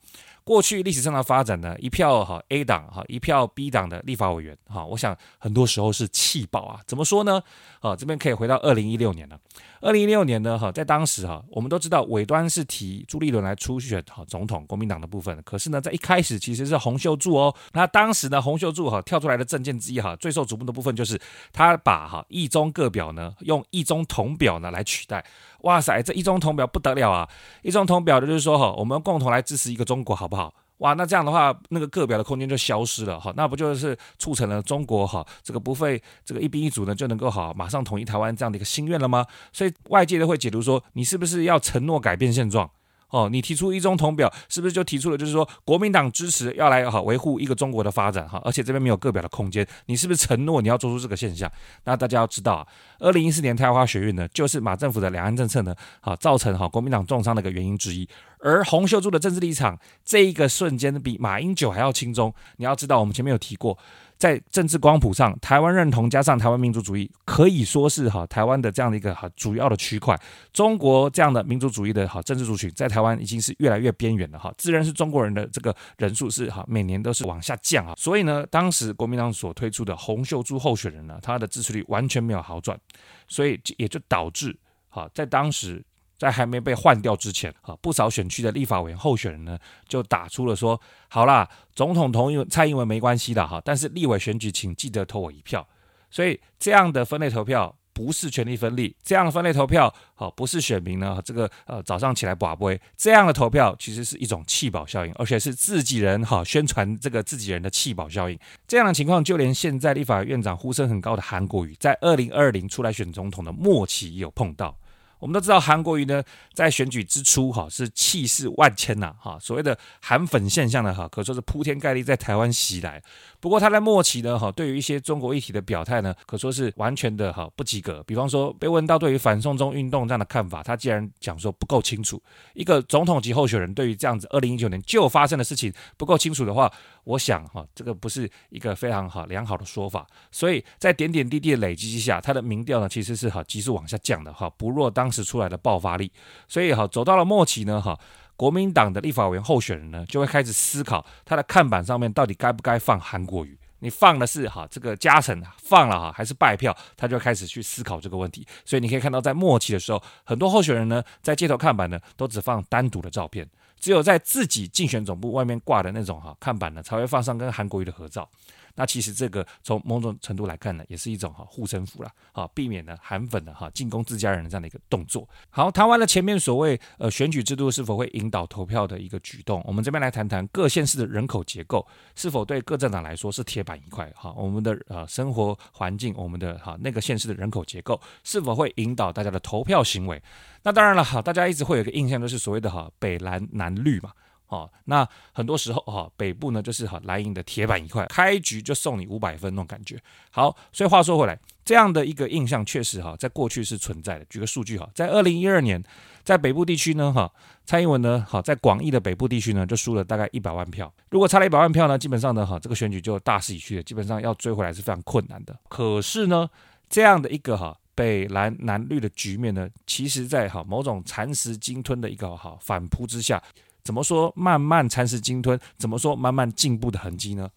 过去历史上的发展呢，一票哈 A 党哈，一票 B 党的立法委员哈，我想很多时候是气爆啊。怎么说呢？啊，这边可以回到二零一六年了。二零一六年呢哈，在当时哈，我们都知道尾端是提朱立伦来初选哈总统，国民党的部分。可是呢，在一开始其实是洪秀柱哦。那当时呢，洪秀柱哈跳出来的政见之一哈，最受瞩目的部分就是他把哈一中各表呢用一中同表呢来取代。哇塞，这一中统表不得了啊！一中统表的就是说哈，我们共同来支持一个中国，好不好？哇，那这样的话，那个个表的空间就消失了哈，那不就是促成了中国哈这个不费这个一兵一卒呢就能够好马上统一台湾这样的一个心愿了吗？所以外界都会解读说，你是不是要承诺改变现状？哦，你提出一中统表，是不是就提出了就是说国民党支持要来哈维护一个中国的发展哈？而且这边没有各表的空间，你是不是承诺你要做出这个现象？那大家要知道啊，二零一四年太阳花学运呢，就是马政府的两岸政策呢，好造成哈国民党重伤的一个原因之一。而洪秀柱的政治立场，这一个瞬间比马英九还要轻松。你要知道，我们前面有提过。在政治光谱上，台湾认同加上台湾民族主义，可以说是哈台湾的这样的一个哈主要的区块。中国这样的民族主义的哈政治族群，在台湾已经是越来越边缘了哈。自然是中国人的这个人数是哈每年都是往下降啊。所以呢，当时国民党所推出的洪秀柱候选人呢，他的支持率完全没有好转，所以也就导致哈在当时。在还没被换掉之前，啊，不少选区的立法委员候选人呢，就打出了说：“好啦，总统同意蔡英文没关系的哈，但是立委选举请记得投我一票。”所以这样的分类投票不是权力分立，这样的分类投票，好不是选民呢这个呃早上起来拔杯，这样的投票其实是一种弃保效应，而且是自己人哈宣传这个自己人的弃保效应。这样的情况，就连现在立法院长呼声很高的韩国瑜，在二零二零出来选总统的末期也有碰到。我们都知道韩国瑜呢，在选举之初哈是气势万千呐哈，所谓的韩粉现象呢哈，可说是铺天盖地在台湾袭来。不过他在末期呢哈，对于一些中国议题的表态呢，可说是完全的哈不及格。比方说被问到对于反送中运动这样的看法，他竟然讲说不够清楚。一个总统级候选人对于这样子二零一九年就发生的事情不够清楚的话，我想哈这个不是一个非常好良好的说法。所以在点点滴滴的累积之下，他的民调呢其实是哈急速往下降的哈，不若。当时出来的爆发力，所以哈，走到了末期呢，哈，国民党的立法委员候选人呢，就会开始思考他的看板上面到底该不该放韩国瑜。你放的是哈这个嘉诚放了哈，还是败票？他就开始去思考这个问题。所以你可以看到，在末期的时候，很多候选人呢，在街头看板呢，都只放单独的照片，只有在自己竞选总部外面挂的那种哈看板呢，才会放上跟韩国瑜的合照。那其实这个从某种程度来看呢，也是一种哈护身符了，啊，避免了韩粉的哈进攻自家人的这样的一个动作。好，谈完了前面所谓呃选举制度是否会引导投票的一个举动，我们这边来谈谈各县市的人口结构是否对各政党来说是铁板一块。哈，我们的呃生活环境，我们的哈那个县市的人口结构是否会引导大家的投票行为？那当然了，哈，大家一直会有个印象，就是所谓的哈北蓝南绿嘛。哦，那很多时候哈，北部呢就是哈蓝营的铁板一块，开局就送你五百分那种感觉。好，所以话说回来，这样的一个印象确实哈，在过去是存在的。举个数据哈，在二零一二年，在北部地区呢哈，蔡英文呢哈，在广义的北部地区呢就输了大概一百万票。如果差了一百万票呢，基本上呢哈，这个选举就大势已去了，基本上要追回来是非常困难的。可是呢，这样的一个哈北蓝南绿的局面呢，其实在哈某种蚕食鲸吞的一个哈反扑之下。怎么说慢慢蚕食鲸吞？怎么说慢慢进步的痕迹呢？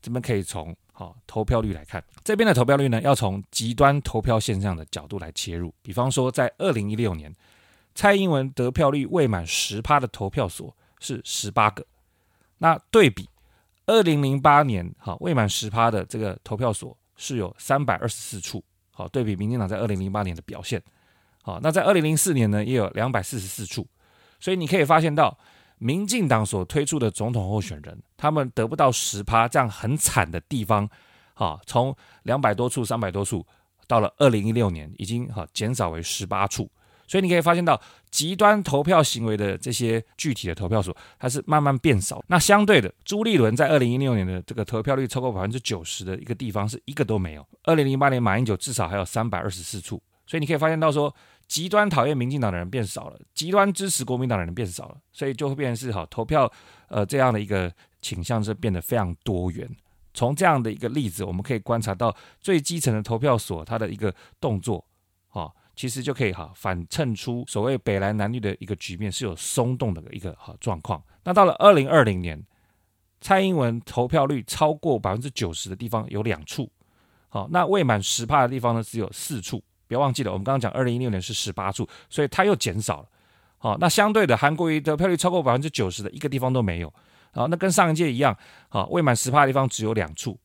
这边可以从好投票率来看，这边的投票率呢，要从极端投票现象的角度来切入。比方说，在二零一六年，蔡英文得票率未满十趴的投票所是十八个，那对比二零零八年，好未满十趴的这个投票所是有三百二十四处。好，对比民进党在二零零八年的表现。好，那在二零零四年呢，也有两百四十四处。所以你可以发现到，民进党所推出的总统候选人，他们得不到十趴这样很惨的地方，哈，从两百多处、三百多处，到了二零一六年，已经哈减少为十八处。所以你可以发现到，极端投票行为的这些具体的投票所，它是慢慢变少。那相对的，朱立伦在二零一六年的这个投票率超过百分之九十的一个地方，是一个都没有。二零零八年马英九至少还有三百二十四处。所以你可以发现到说，极端讨厌民进党的人变少了，极端支持国民党的人变少了，所以就会变成是好投票，呃，这样的一个倾向是变得非常多元。从这样的一个例子，我们可以观察到最基层的投票所它的一个动作，啊。其实就可以哈反衬出所谓北蓝南绿的一个局面是有松动的一个哈状况。那到了二零二零年，蔡英文投票率超过百分之九十的地方有两处，好，那未满十帕的地方呢只有四处。不要忘记了，我们刚刚讲二零一六年是十八处，所以它又减少了。好，那相对的韩国瑜得票率超过百分之九十的一个地方都没有。好，那跟上一届一样，好，未满十趴的地方只有两处。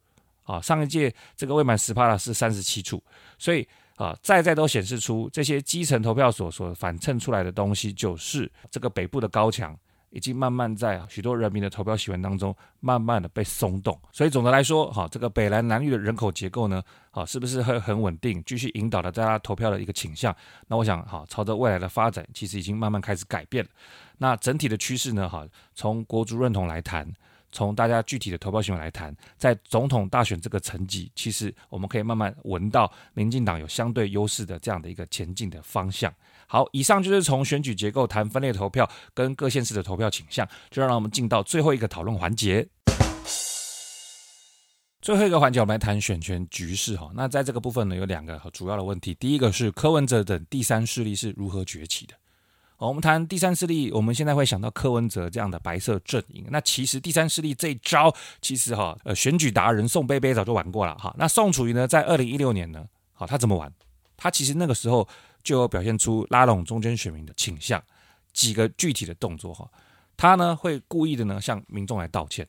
好，上一届这个未满十趴的是三十七处，所以。啊，再再都显示出这些基层投票所所反衬出来的东西，就是这个北部的高墙已经慢慢在许多人民的投票行为当中，慢慢的被松动。所以总的来说，哈，这个北蓝南绿的人口结构呢，啊，是不是会很稳定，继续引导了大家投票的一个倾向？那我想，哈，朝着未来的发展，其实已经慢慢开始改变了。那整体的趋势呢，哈，从国族认同来谈。从大家具体的投票行为来谈，在总统大选这个层级，其实我们可以慢慢闻到民进党有相对优势的这样的一个前进的方向。好，以上就是从选举结构谈分类投票跟各县市的投票倾向，就让我们进到最后一个讨论环节。最后一个环节，我们来谈选权局势哈。那在这个部分呢，有两个主要的问题，第一个是柯文哲等第三势力是如何崛起的。我们谈第三势力，我们现在会想到柯文哲这样的白色阵营。那其实第三势力这一招，其实哈，呃，选举达人宋贝贝早就玩过了哈。那宋楚瑜呢，在二零一六年呢，好，他怎么玩？他其实那个时候就有表现出拉拢中间选民的倾向，几个具体的动作哈。他呢会故意的呢向民众来道歉，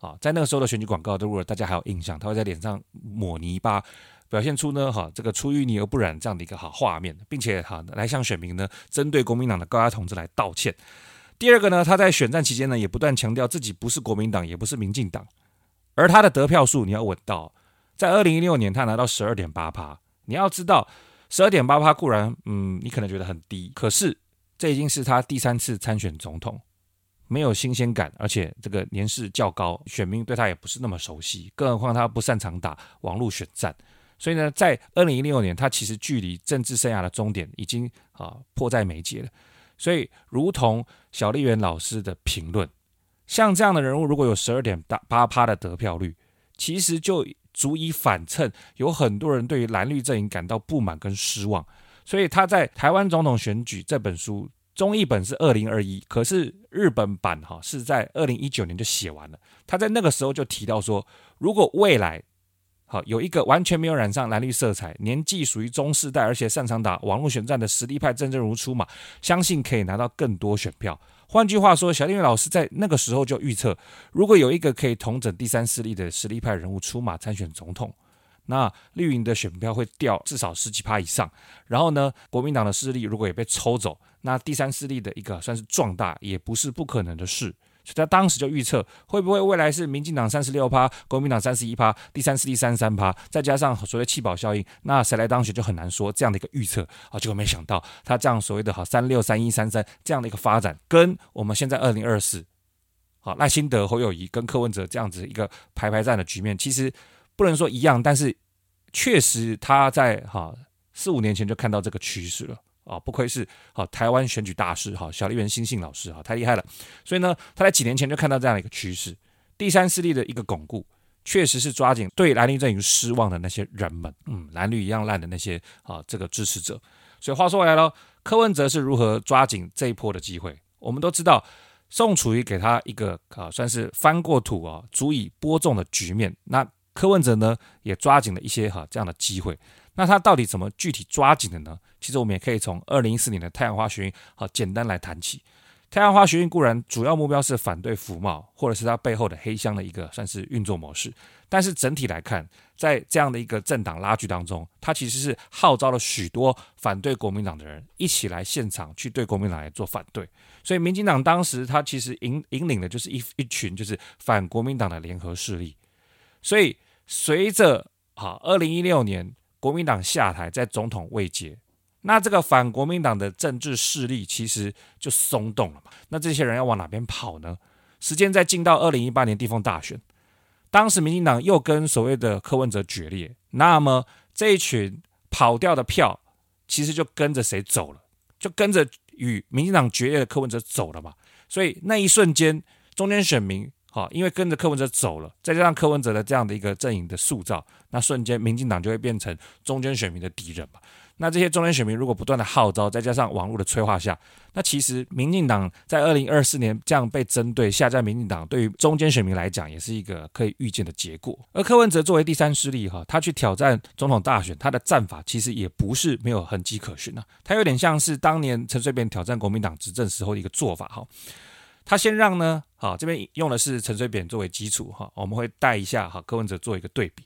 啊，在那个时候的选举广告，如果大家还有印象，他会在脸上抹泥巴。表现出呢，哈，这个出淤泥而不染这样的一个好画面，并且哈来向选民呢，针对国民党的高压统治来道歉。第二个呢，他在选战期间呢，也不断强调自己不是国民党，也不是民进党，而他的得票数你要稳到，在二零一六年他拿到十二点八趴。你要知道，十二点八趴固然，嗯，你可能觉得很低，可是这已经是他第三次参选总统，没有新鲜感，而且这个年事较高，选民对他也不是那么熟悉，更何况他不擅长打网络选战。所以呢，在二零一六年，他其实距离政治生涯的终点已经啊迫在眉睫了。所以，如同小丽媛老师的评论，像这样的人物，如果有十二点八趴的得票率，其实就足以反衬有很多人对于蓝绿阵营感到不满跟失望。所以他在《台湾总统选举》这本书中译本是二零二一，可是日本版哈是在二零一九年就写完了。他在那个时候就提到说，如果未来好，有一个完全没有染上蓝绿色彩，年纪属于中世代，而且擅长打网络选战的实力派政治人物出马，相信可以拿到更多选票。换句话说，小林老师在那个时候就预测，如果有一个可以统整第三势力的实力派人物出马参选总统，那绿营的选票会掉至少十几趴以上。然后呢，国民党的势力如果也被抽走，那第三势力的一个算是壮大，也不是不可能的事。所以他当时就预测，会不会未来是民进党三十六趴，国民党三十一趴，第三势力三十三趴，再加上所谓弃保效应，那谁来当选就很难说。这样的一个预测啊，结果没想到他这样所谓的好三六三一三三这样的一个发展，跟我们现在二零二四，好赖清德侯友谊跟柯文哲这样子一个排排站的局面，其实不能说一样，但是确实他在哈四五年前就看到这个趋势了。啊，不愧是好台湾选举大师哈，小笠原新幸老师哈，太厉害了。所以呢，他在几年前就看到这样的一个趋势，第三势力的一个巩固，确实是抓紧对蓝绿阵营失望的那些人们，嗯，蓝绿一样烂的那些啊，这个支持者。所以话说回来了，柯文哲是如何抓紧这一波的机会？我们都知道，宋楚瑜给他一个啊，算是翻过土啊，足以播种的局面。那柯文哲呢，也抓紧了一些哈这样的机会。那他到底怎么具体抓紧的呢？其实我们也可以从二零一四年的太阳花学运好简单来谈起。太阳花学运固然主要目标是反对服贸，或者是它背后的黑箱的一个算是运作模式，但是整体来看，在这样的一个政党拉锯当中，它其实是号召了许多反对国民党的人一起来现场去对国民党来做反对。所以，民进党当时他其实引引领的就是一一群就是反国民党的联合势力。所以，随着好二零一六年国民党下台，在总统位阶。那这个反国民党的政治势力其实就松动了嘛？那这些人要往哪边跑呢？时间再进到二零一八年地方大选，当时民进党又跟所谓的柯文哲决裂，那么这一群跑掉的票，其实就跟着谁走了？就跟着与民进党决裂的柯文哲走了嘛？所以那一瞬间，中间选民啊，因为跟着柯文哲走了，再加上柯文哲的这样的一个阵营的塑造，那瞬间民进党就会变成中间选民的敌人嘛？那这些中间选民如果不断的号召，再加上网络的催化下，那其实民进党在二零二四年这样被针对下架，民进党对于中间选民来讲也是一个可以预见的结果。而柯文哲作为第三势力哈，他去挑战总统大选，他的战法其实也不是没有痕迹可循啊，他有点像是当年陈水扁挑战国民党执政时候的一个做法哈。他先让呢，好这边用的是陈水扁作为基础哈，我们会带一下哈柯文哲做一个对比。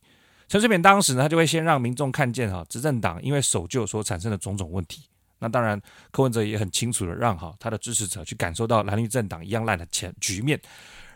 陈水扁当时呢，他就会先让民众看见哈，执政党因为守旧所产生的种种问题。那当然，柯文哲也很清楚的让哈他的支持者去感受到蓝绿政党一样烂的前局面。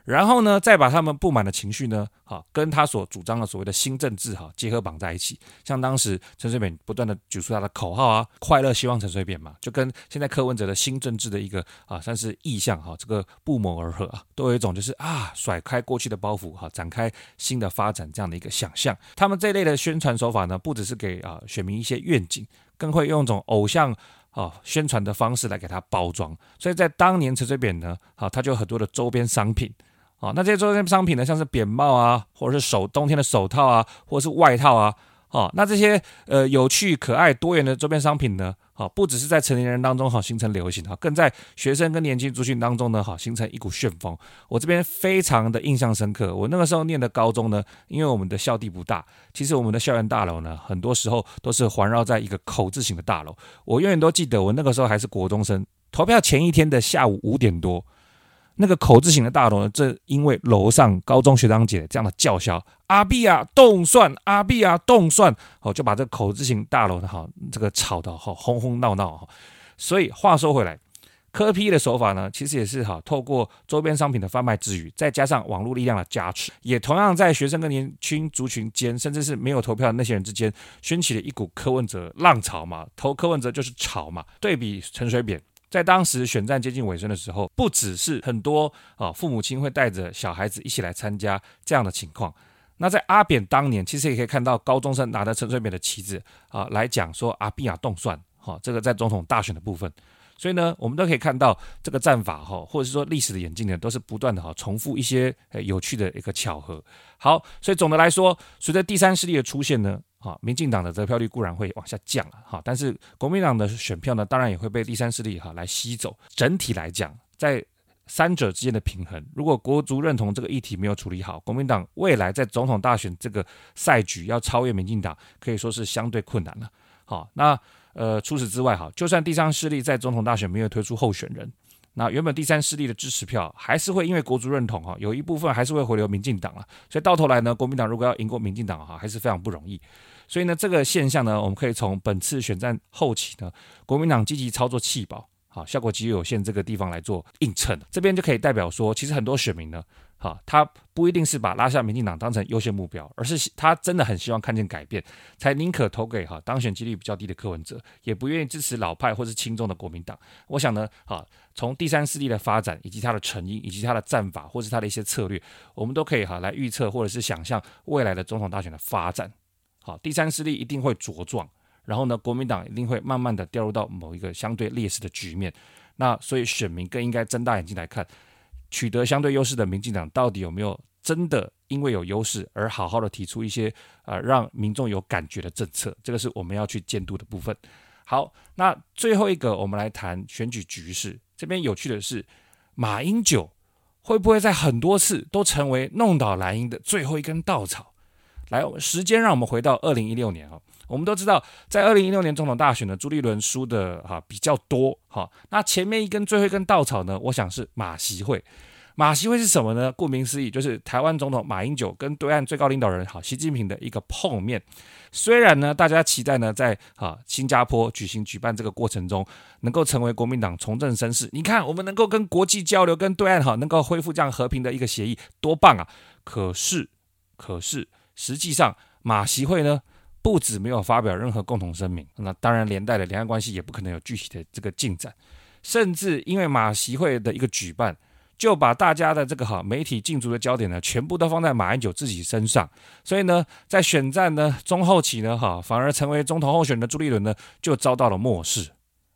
然后呢，再把他们不满的情绪呢，好跟他所主张的所谓的新政治哈结合绑在一起。像当时陈水扁不断的举出他的口号啊，快乐希望陈水扁嘛，就跟现在柯文哲的新政治的一个啊算是意向哈，这个不谋而合啊，都有一种就是啊甩开过去的包袱哈，展开新的发展这样的一个想象。他们这一类的宣传手法呢，不只是给啊选民一些愿景，更会用一种偶像。啊，宣传的方式来给他包装，所以在当年陈水扁呢，啊，他就有很多的周边商品。啊，那这些周边商品呢，像是扁帽啊，或者是手冬天的手套啊，或者是外套啊，哦，那这些呃有趣、可爱、多元的周边商品呢，好，不只是在成年人当中好形成流行哈，更在学生跟年轻族群当中呢，好形成一股旋风。我这边非常的印象深刻，我那个时候念的高中呢，因为我们的校地不大，其实我们的校园大楼呢，很多时候都是环绕在一个口字形的大楼。我永远都记得，我那个时候还是国中生，投票前一天的下午五点多。那个口字形的大楼呢，正因为楼上高中学长姐这样的叫嚣，阿碧啊冻蒜，阿碧啊冻蒜，哦，就把这个口字形大楼呢，哈，这个吵得哈轰轰闹闹哈。所以话说回来，柯 P 的手法呢，其实也是哈，透过周边商品的贩卖之余，再加上网络力量的加持，也同样在学生跟年轻族群间，甚至是没有投票的那些人之间，掀起了一股柯文哲浪潮嘛。投柯文哲就是潮嘛。对比陈水扁。在当时选战接近尾声的时候，不只是很多啊父母亲会带着小孩子一起来参加这样的情况。那在阿扁当年，其实也可以看到高中生拿着陈水扁的旗子啊来讲说阿扁啊动算，哈，这个在总统大选的部分。所以呢，我们都可以看到这个战法哈，或者是说历史的演进呢，都是不断的哈重复一些有趣的一个巧合。好，所以总的来说，随着第三势力的出现呢。啊，民进党的得票率固然会往下降了，哈，但是国民党的选票呢，当然也会被第三势力哈来吸走。整体来讲，在三者之间的平衡，如果国族认同这个议题没有处理好，国民党未来在总统大选这个赛局要超越民进党，可以说是相对困难了。好，那呃，除此之外，哈，就算第三势力在总统大选没有推出候选人。那原本第三势力的支持票还是会因为国足认同哈，有一部分还是会回流民进党啊，所以到头来呢，国民党如果要赢过民进党哈，还是非常不容易。所以呢，这个现象呢，我们可以从本次选战后期呢，国民党积极操作弃保，好，效果极有限这个地方来做映衬，这边就可以代表说，其实很多选民呢。好，他不一定是把拉下民进党当成优先目标，而是他真的很希望看见改变，才宁可投给哈当选几率比较低的柯文哲，也不愿意支持老派或是轻重的国民党。我想呢，好，从第三势力的发展，以及他的成因，以及他的战法，或是他的一些策略，我们都可以哈来预测，或者是想象未来的总统大选的发展。好，第三势力一定会茁壮，然后呢，国民党一定会慢慢的掉入到某一个相对劣势的局面。那所以选民更应该睁大眼睛来看。取得相对优势的民进党到底有没有真的因为有优势而好好的提出一些呃让民众有感觉的政策？这个是我们要去监督的部分。好，那最后一个我们来谈选举局势。这边有趣的是，马英九会不会在很多次都成为弄倒蓝营的最后一根稻草？来，时间让我们回到二零一六年哈。我们都知道，在二零一六年总统大选呢朱立伦输的哈比较多哈。那前面一根最后一根稻草呢，我想是马习会。马习会是什么呢？顾名思义，就是台湾总统马英九跟对岸最高领导人哈习近平的一个碰面。虽然呢，大家期待呢，在啊新加坡举行举办这个过程中，能够成为国民党重振声势。你看，我们能够跟国际交流，跟对岸哈能够恢复这样和平的一个协议，多棒啊！可是，可是实际上马习会呢，不止没有发表任何共同声明，那当然连带的两岸关系也不可能有具体的这个进展，甚至因为马习会的一个举办。就把大家的这个哈媒体竞逐的焦点呢，全部都放在马英九自己身上，所以呢，在选战呢中后期呢哈，反而成为总统候选的朱立伦呢，就遭到了漠视。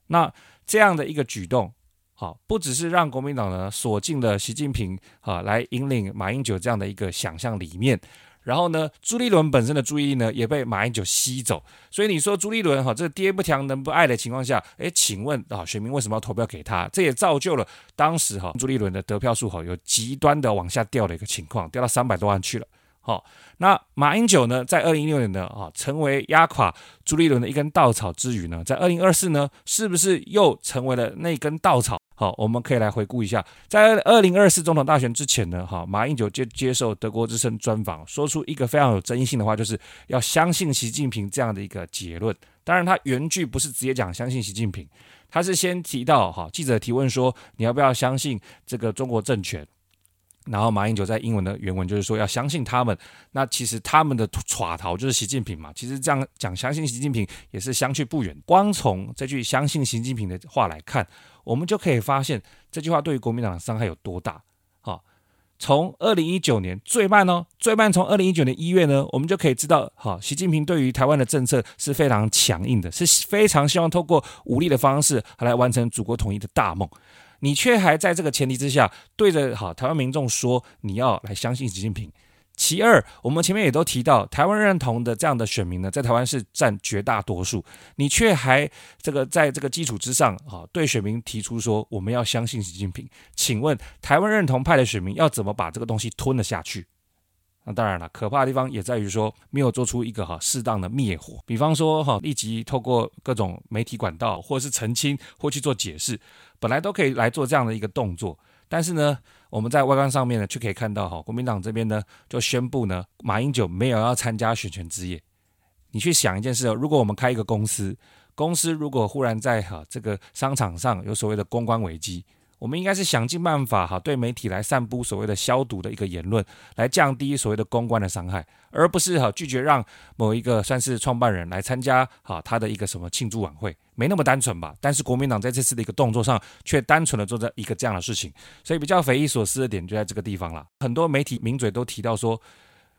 那这样的一个举动，好，不只是让国民党呢锁进了习近平啊来引领马英九这样的一个想象里面。然后呢，朱立伦本身的注意力呢也被马英九吸走，所以你说朱立伦哈，这爹不强能不爱的情况下，哎，请问啊，选民为什么要投票给他？这也造就了当时哈朱立伦的得票数哈有极端的往下掉的一个情况，掉到三百多万去了。好，那马英九呢，在二零一六年呢啊，成为压垮朱立伦的一根稻草之余呢，在二零二四呢，是不是又成为了那根稻草？好，我们可以来回顾一下，在二零二四总统大选之前呢，哈，马英九接接受德国之声专访，说出一个非常有争议性的话，就是要相信习近平这样的一个结论。当然，他原句不是直接讲相信习近平，他是先提到哈，记者提问说你要不要相信这个中国政权？然后马英九在英文的原文就是说要相信他们，那其实他们的耍逃就是习近平嘛。其实这样讲相信习近平也是相去不远。光从这句相信习近平的话来看，我们就可以发现这句话对于国民党的伤害有多大。好，从二零一九年最慢哦，最慢从二零一九年一月呢，我们就可以知道，好，习近平对于台湾的政策是非常强硬的，是非常希望透过武力的方式来完成祖国统一的大梦。你却还在这个前提之下，对着好台湾民众说你要来相信习近平。其二，我们前面也都提到，台湾认同的这样的选民呢，在台湾是占绝大多数。你却还这个在这个基础之上，啊，对选民提出说我们要相信习近平。请问台湾认同派的选民要怎么把这个东西吞了下去？那当然了，可怕的地方也在于说没有做出一个哈适当的灭火，比方说哈立即透过各种媒体管道，或者是澄清或去做解释，本来都可以来做这样的一个动作，但是呢，我们在外观上面呢，却可以看到哈国民党这边呢就宣布呢马英九没有要参加选权之夜。你去想一件事哦，如果我们开一个公司，公司如果忽然在哈这个商场上有所谓的公关危机。我们应该是想尽办法哈，对媒体来散布所谓的消毒的一个言论，来降低所谓的公关的伤害，而不是哈拒绝让某一个算是创办人来参加哈他的一个什么庆祝晚会，没那么单纯吧？但是国民党在这次的一个动作上，却单纯的做着一个这样的事情，所以比较匪夷所思的点就在这个地方了。很多媒体名嘴都提到说，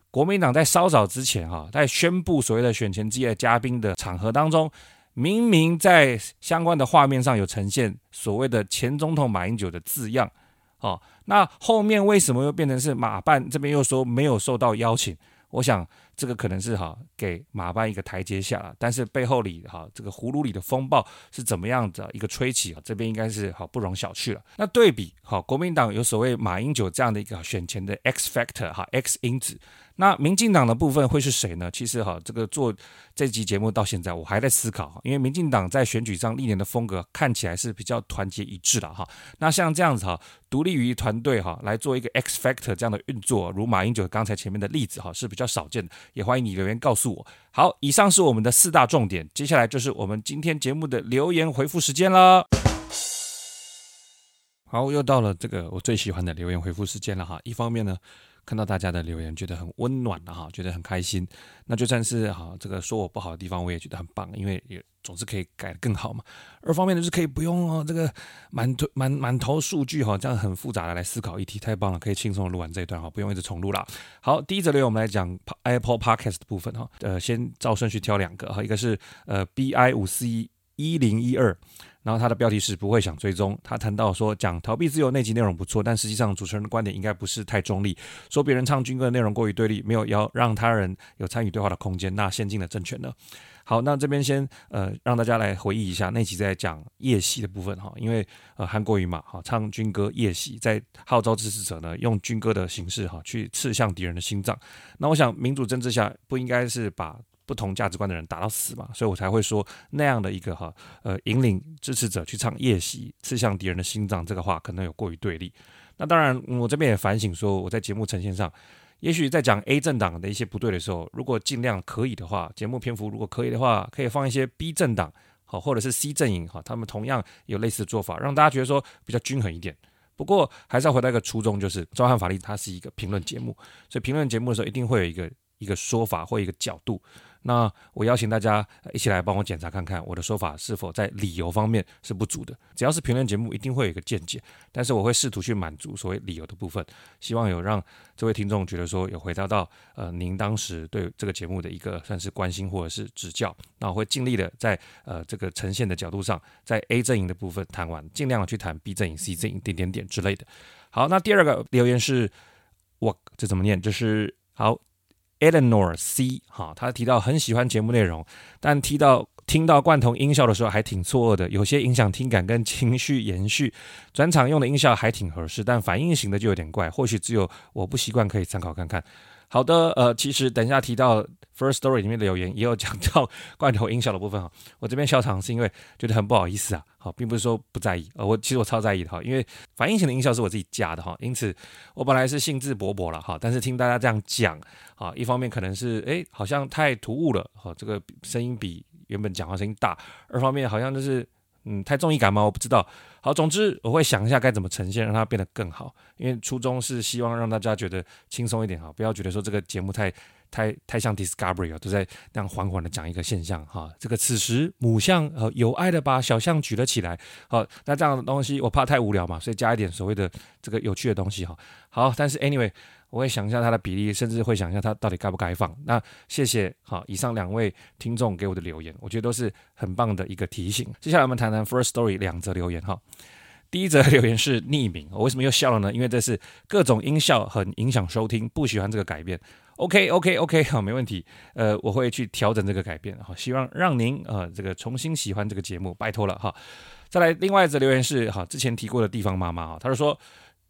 国民党在稍早之前哈，在宣布所谓的选前之夜嘉宾的场合当中。明明在相关的画面上有呈现所谓的前总统马英九的字样，哦，那后面为什么又变成是马办这边又说没有受到邀请？我想这个可能是哈给马办一个台阶下了，但是背后里哈这个葫芦里的风暴是怎么样的一个吹起啊？这边应该是好不容小觑了。那对比好国民党有所谓马英九这样的一个选前的 X factor 哈 X 因子。那民进党的部分会是谁呢？其实哈，这个做这集节目到现在，我还在思考，因为民进党在选举上历年的风格看起来是比较团结一致的哈。那像这样子哈，独立于团队哈来做一个 X Factor 这样的运作，如马英九刚才前面的例子哈是比较少见的。也欢迎你留言告诉我。好，以上是我们的四大重点，接下来就是我们今天节目的留言回复时间了。好，又到了这个我最喜欢的留言回复时间了哈。一方面呢。看到大家的留言，觉得很温暖的哈，觉得很开心。那就算是哈这个说我不好的地方，我也觉得很棒，因为也总是可以改得更好嘛。二方面呢，就是可以不用哦这个满头满满头数据哈，这样很复杂的来思考议题，太棒了，可以轻松的录完这一段哈，不用一直重录了。好，第一则留言我们来讲 Apple Podcast 的部分哈，呃，先照顺序挑两个哈，一个是呃 B I 五四一。一零一二。然后他的标题是不会想追踪。他谈到说，讲逃避自由那集内容不错，但实际上主持人的观点应该不是太中立，说别人唱军歌的内容过于对立，没有要让他人有参与对话的空间。那现今的政权呢？好，那这边先呃让大家来回忆一下那集在讲夜袭的部分哈，因为呃韩国瑜嘛哈唱军歌夜袭，在号召支持者呢用军歌的形式哈去刺向敌人的心脏。那我想民主政治下不应该是把。不同价值观的人打到死嘛，所以我才会说那样的一个哈呃引领支持者去唱夜袭，刺向敌人的心脏，这个话可能有过于对立。那当然，我这边也反省说，我在节目呈现上，也许在讲 A 政党的一些不对的时候，如果尽量可以的话，节目篇幅如果可以的话，可以放一些 B 政党好，或者是 C 阵营哈，他们同样有类似的做法，让大家觉得说比较均衡一点。不过还是要回到一个初衷，就是召唤法力它是一个评论节目，所以评论节目的时候一定会有一个一个说法或一个角度。那我邀请大家一起来帮我检查看看我的说法是否在理由方面是不足的。只要是评论节目，一定会有一个见解，但是我会试图去满足所谓理由的部分，希望有让这位听众觉得说有回答到呃您当时对这个节目的一个算是关心或者是指教。那我会尽力的在呃这个呈现的角度上，在 A 阵营的部分谈完，尽量的去谈 B 阵营、C 阵营点点点之类的。好，那第二个留言是，我这怎么念？就是好。Eleanor C，哈，他提到很喜欢节目内容，但提到听到贯通音效的时候还挺错愕的，有些影响听感跟情绪延续。转场用的音效还挺合适，但反应型的就有点怪，或许只有我不习惯，可以参考看看。好的，呃，其实等一下提到 First Story 里面的留言，也有讲到罐头音效的部分哈。我这边笑场是因为觉得很不好意思啊，好，并不是说不在意，呃，我其实我超在意的哈，因为反应型的音效是我自己加的哈，因此我本来是兴致勃勃了哈，但是听大家这样讲啊，一方面可能是诶好像太突兀了哈，这个声音比原本讲话声音大，二方面好像就是。嗯，太综艺感吗？我不知道。好，总之我会想一下该怎么呈现，让它变得更好。因为初衷是希望让大家觉得轻松一点哈，不要觉得说这个节目太 太太像 Discovery 啊，都在那样缓缓的讲一个现象哈。这个此时母象呃有爱的把小象举了起来。好，那这样的东西我怕太无聊嘛，所以加一点所谓的这个有趣的东西哈。好，但是 anyway。我会想一下它的比例，甚至会想一下它到底该不该放。那谢谢好，以上两位听众给我的留言，我觉得都是很棒的一个提醒。接下来我们谈谈 First Story 两则留言哈。第一则留言是匿名，我为什么又笑了呢？因为这是各种音效很影响收听，不喜欢这个改变。OK OK OK 好，没问题。呃，我会去调整这个改变，好，希望让您呃这个重新喜欢这个节目，拜托了哈。再来，另外一则留言是哈，之前提过的地方妈妈哈，他就说。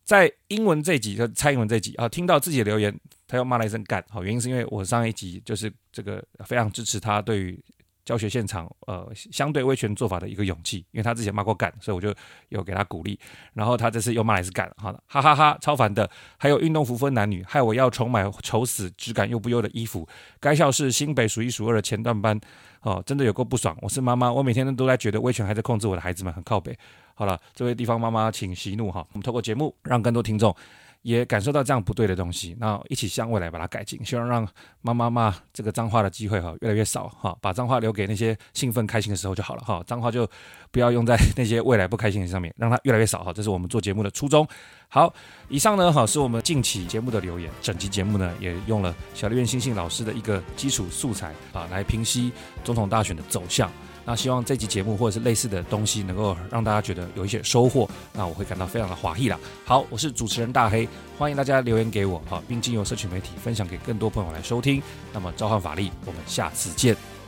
在英文这集，就蔡英文这集啊，听到自己的留言，他又骂了一声干，好，原因是因为我上一集就是这个非常支持他对于教学现场呃相对威权做法的一个勇气，因为他之前骂过干，所以我就有给他鼓励，然后他这次又骂了一次干，好，哈哈哈，超烦的，还有运动服分男女，害我要重买丑死质感又不优的衣服，该校是新北数一数二的前段班，哦，真的有够不爽，我是妈妈，我每天都在觉得威权还在控制我的孩子们，很靠北。好了，这位地方妈妈，请息怒哈。我们透过节目，让更多听众也感受到这样不对的东西，那一起向未来把它改进。希望让妈妈骂这个脏话的机会哈越来越少哈，把脏话留给那些兴奋开心的时候就好了哈。脏话就不要用在那些未来不开心的上面，让它越来越少哈。这是我们做节目的初衷。好，以上呢哈是我们近期节目的留言。整集节目呢也用了小绿苑星星老师的一个基础素材啊来平息总统大选的走向。那希望这集节目或者是类似的东西能够让大家觉得有一些收获，那我会感到非常的华丽啦。好，我是主持人大黑，欢迎大家留言给我，好，并经由社群媒体分享给更多朋友来收听。那么召唤法力，我们下次见。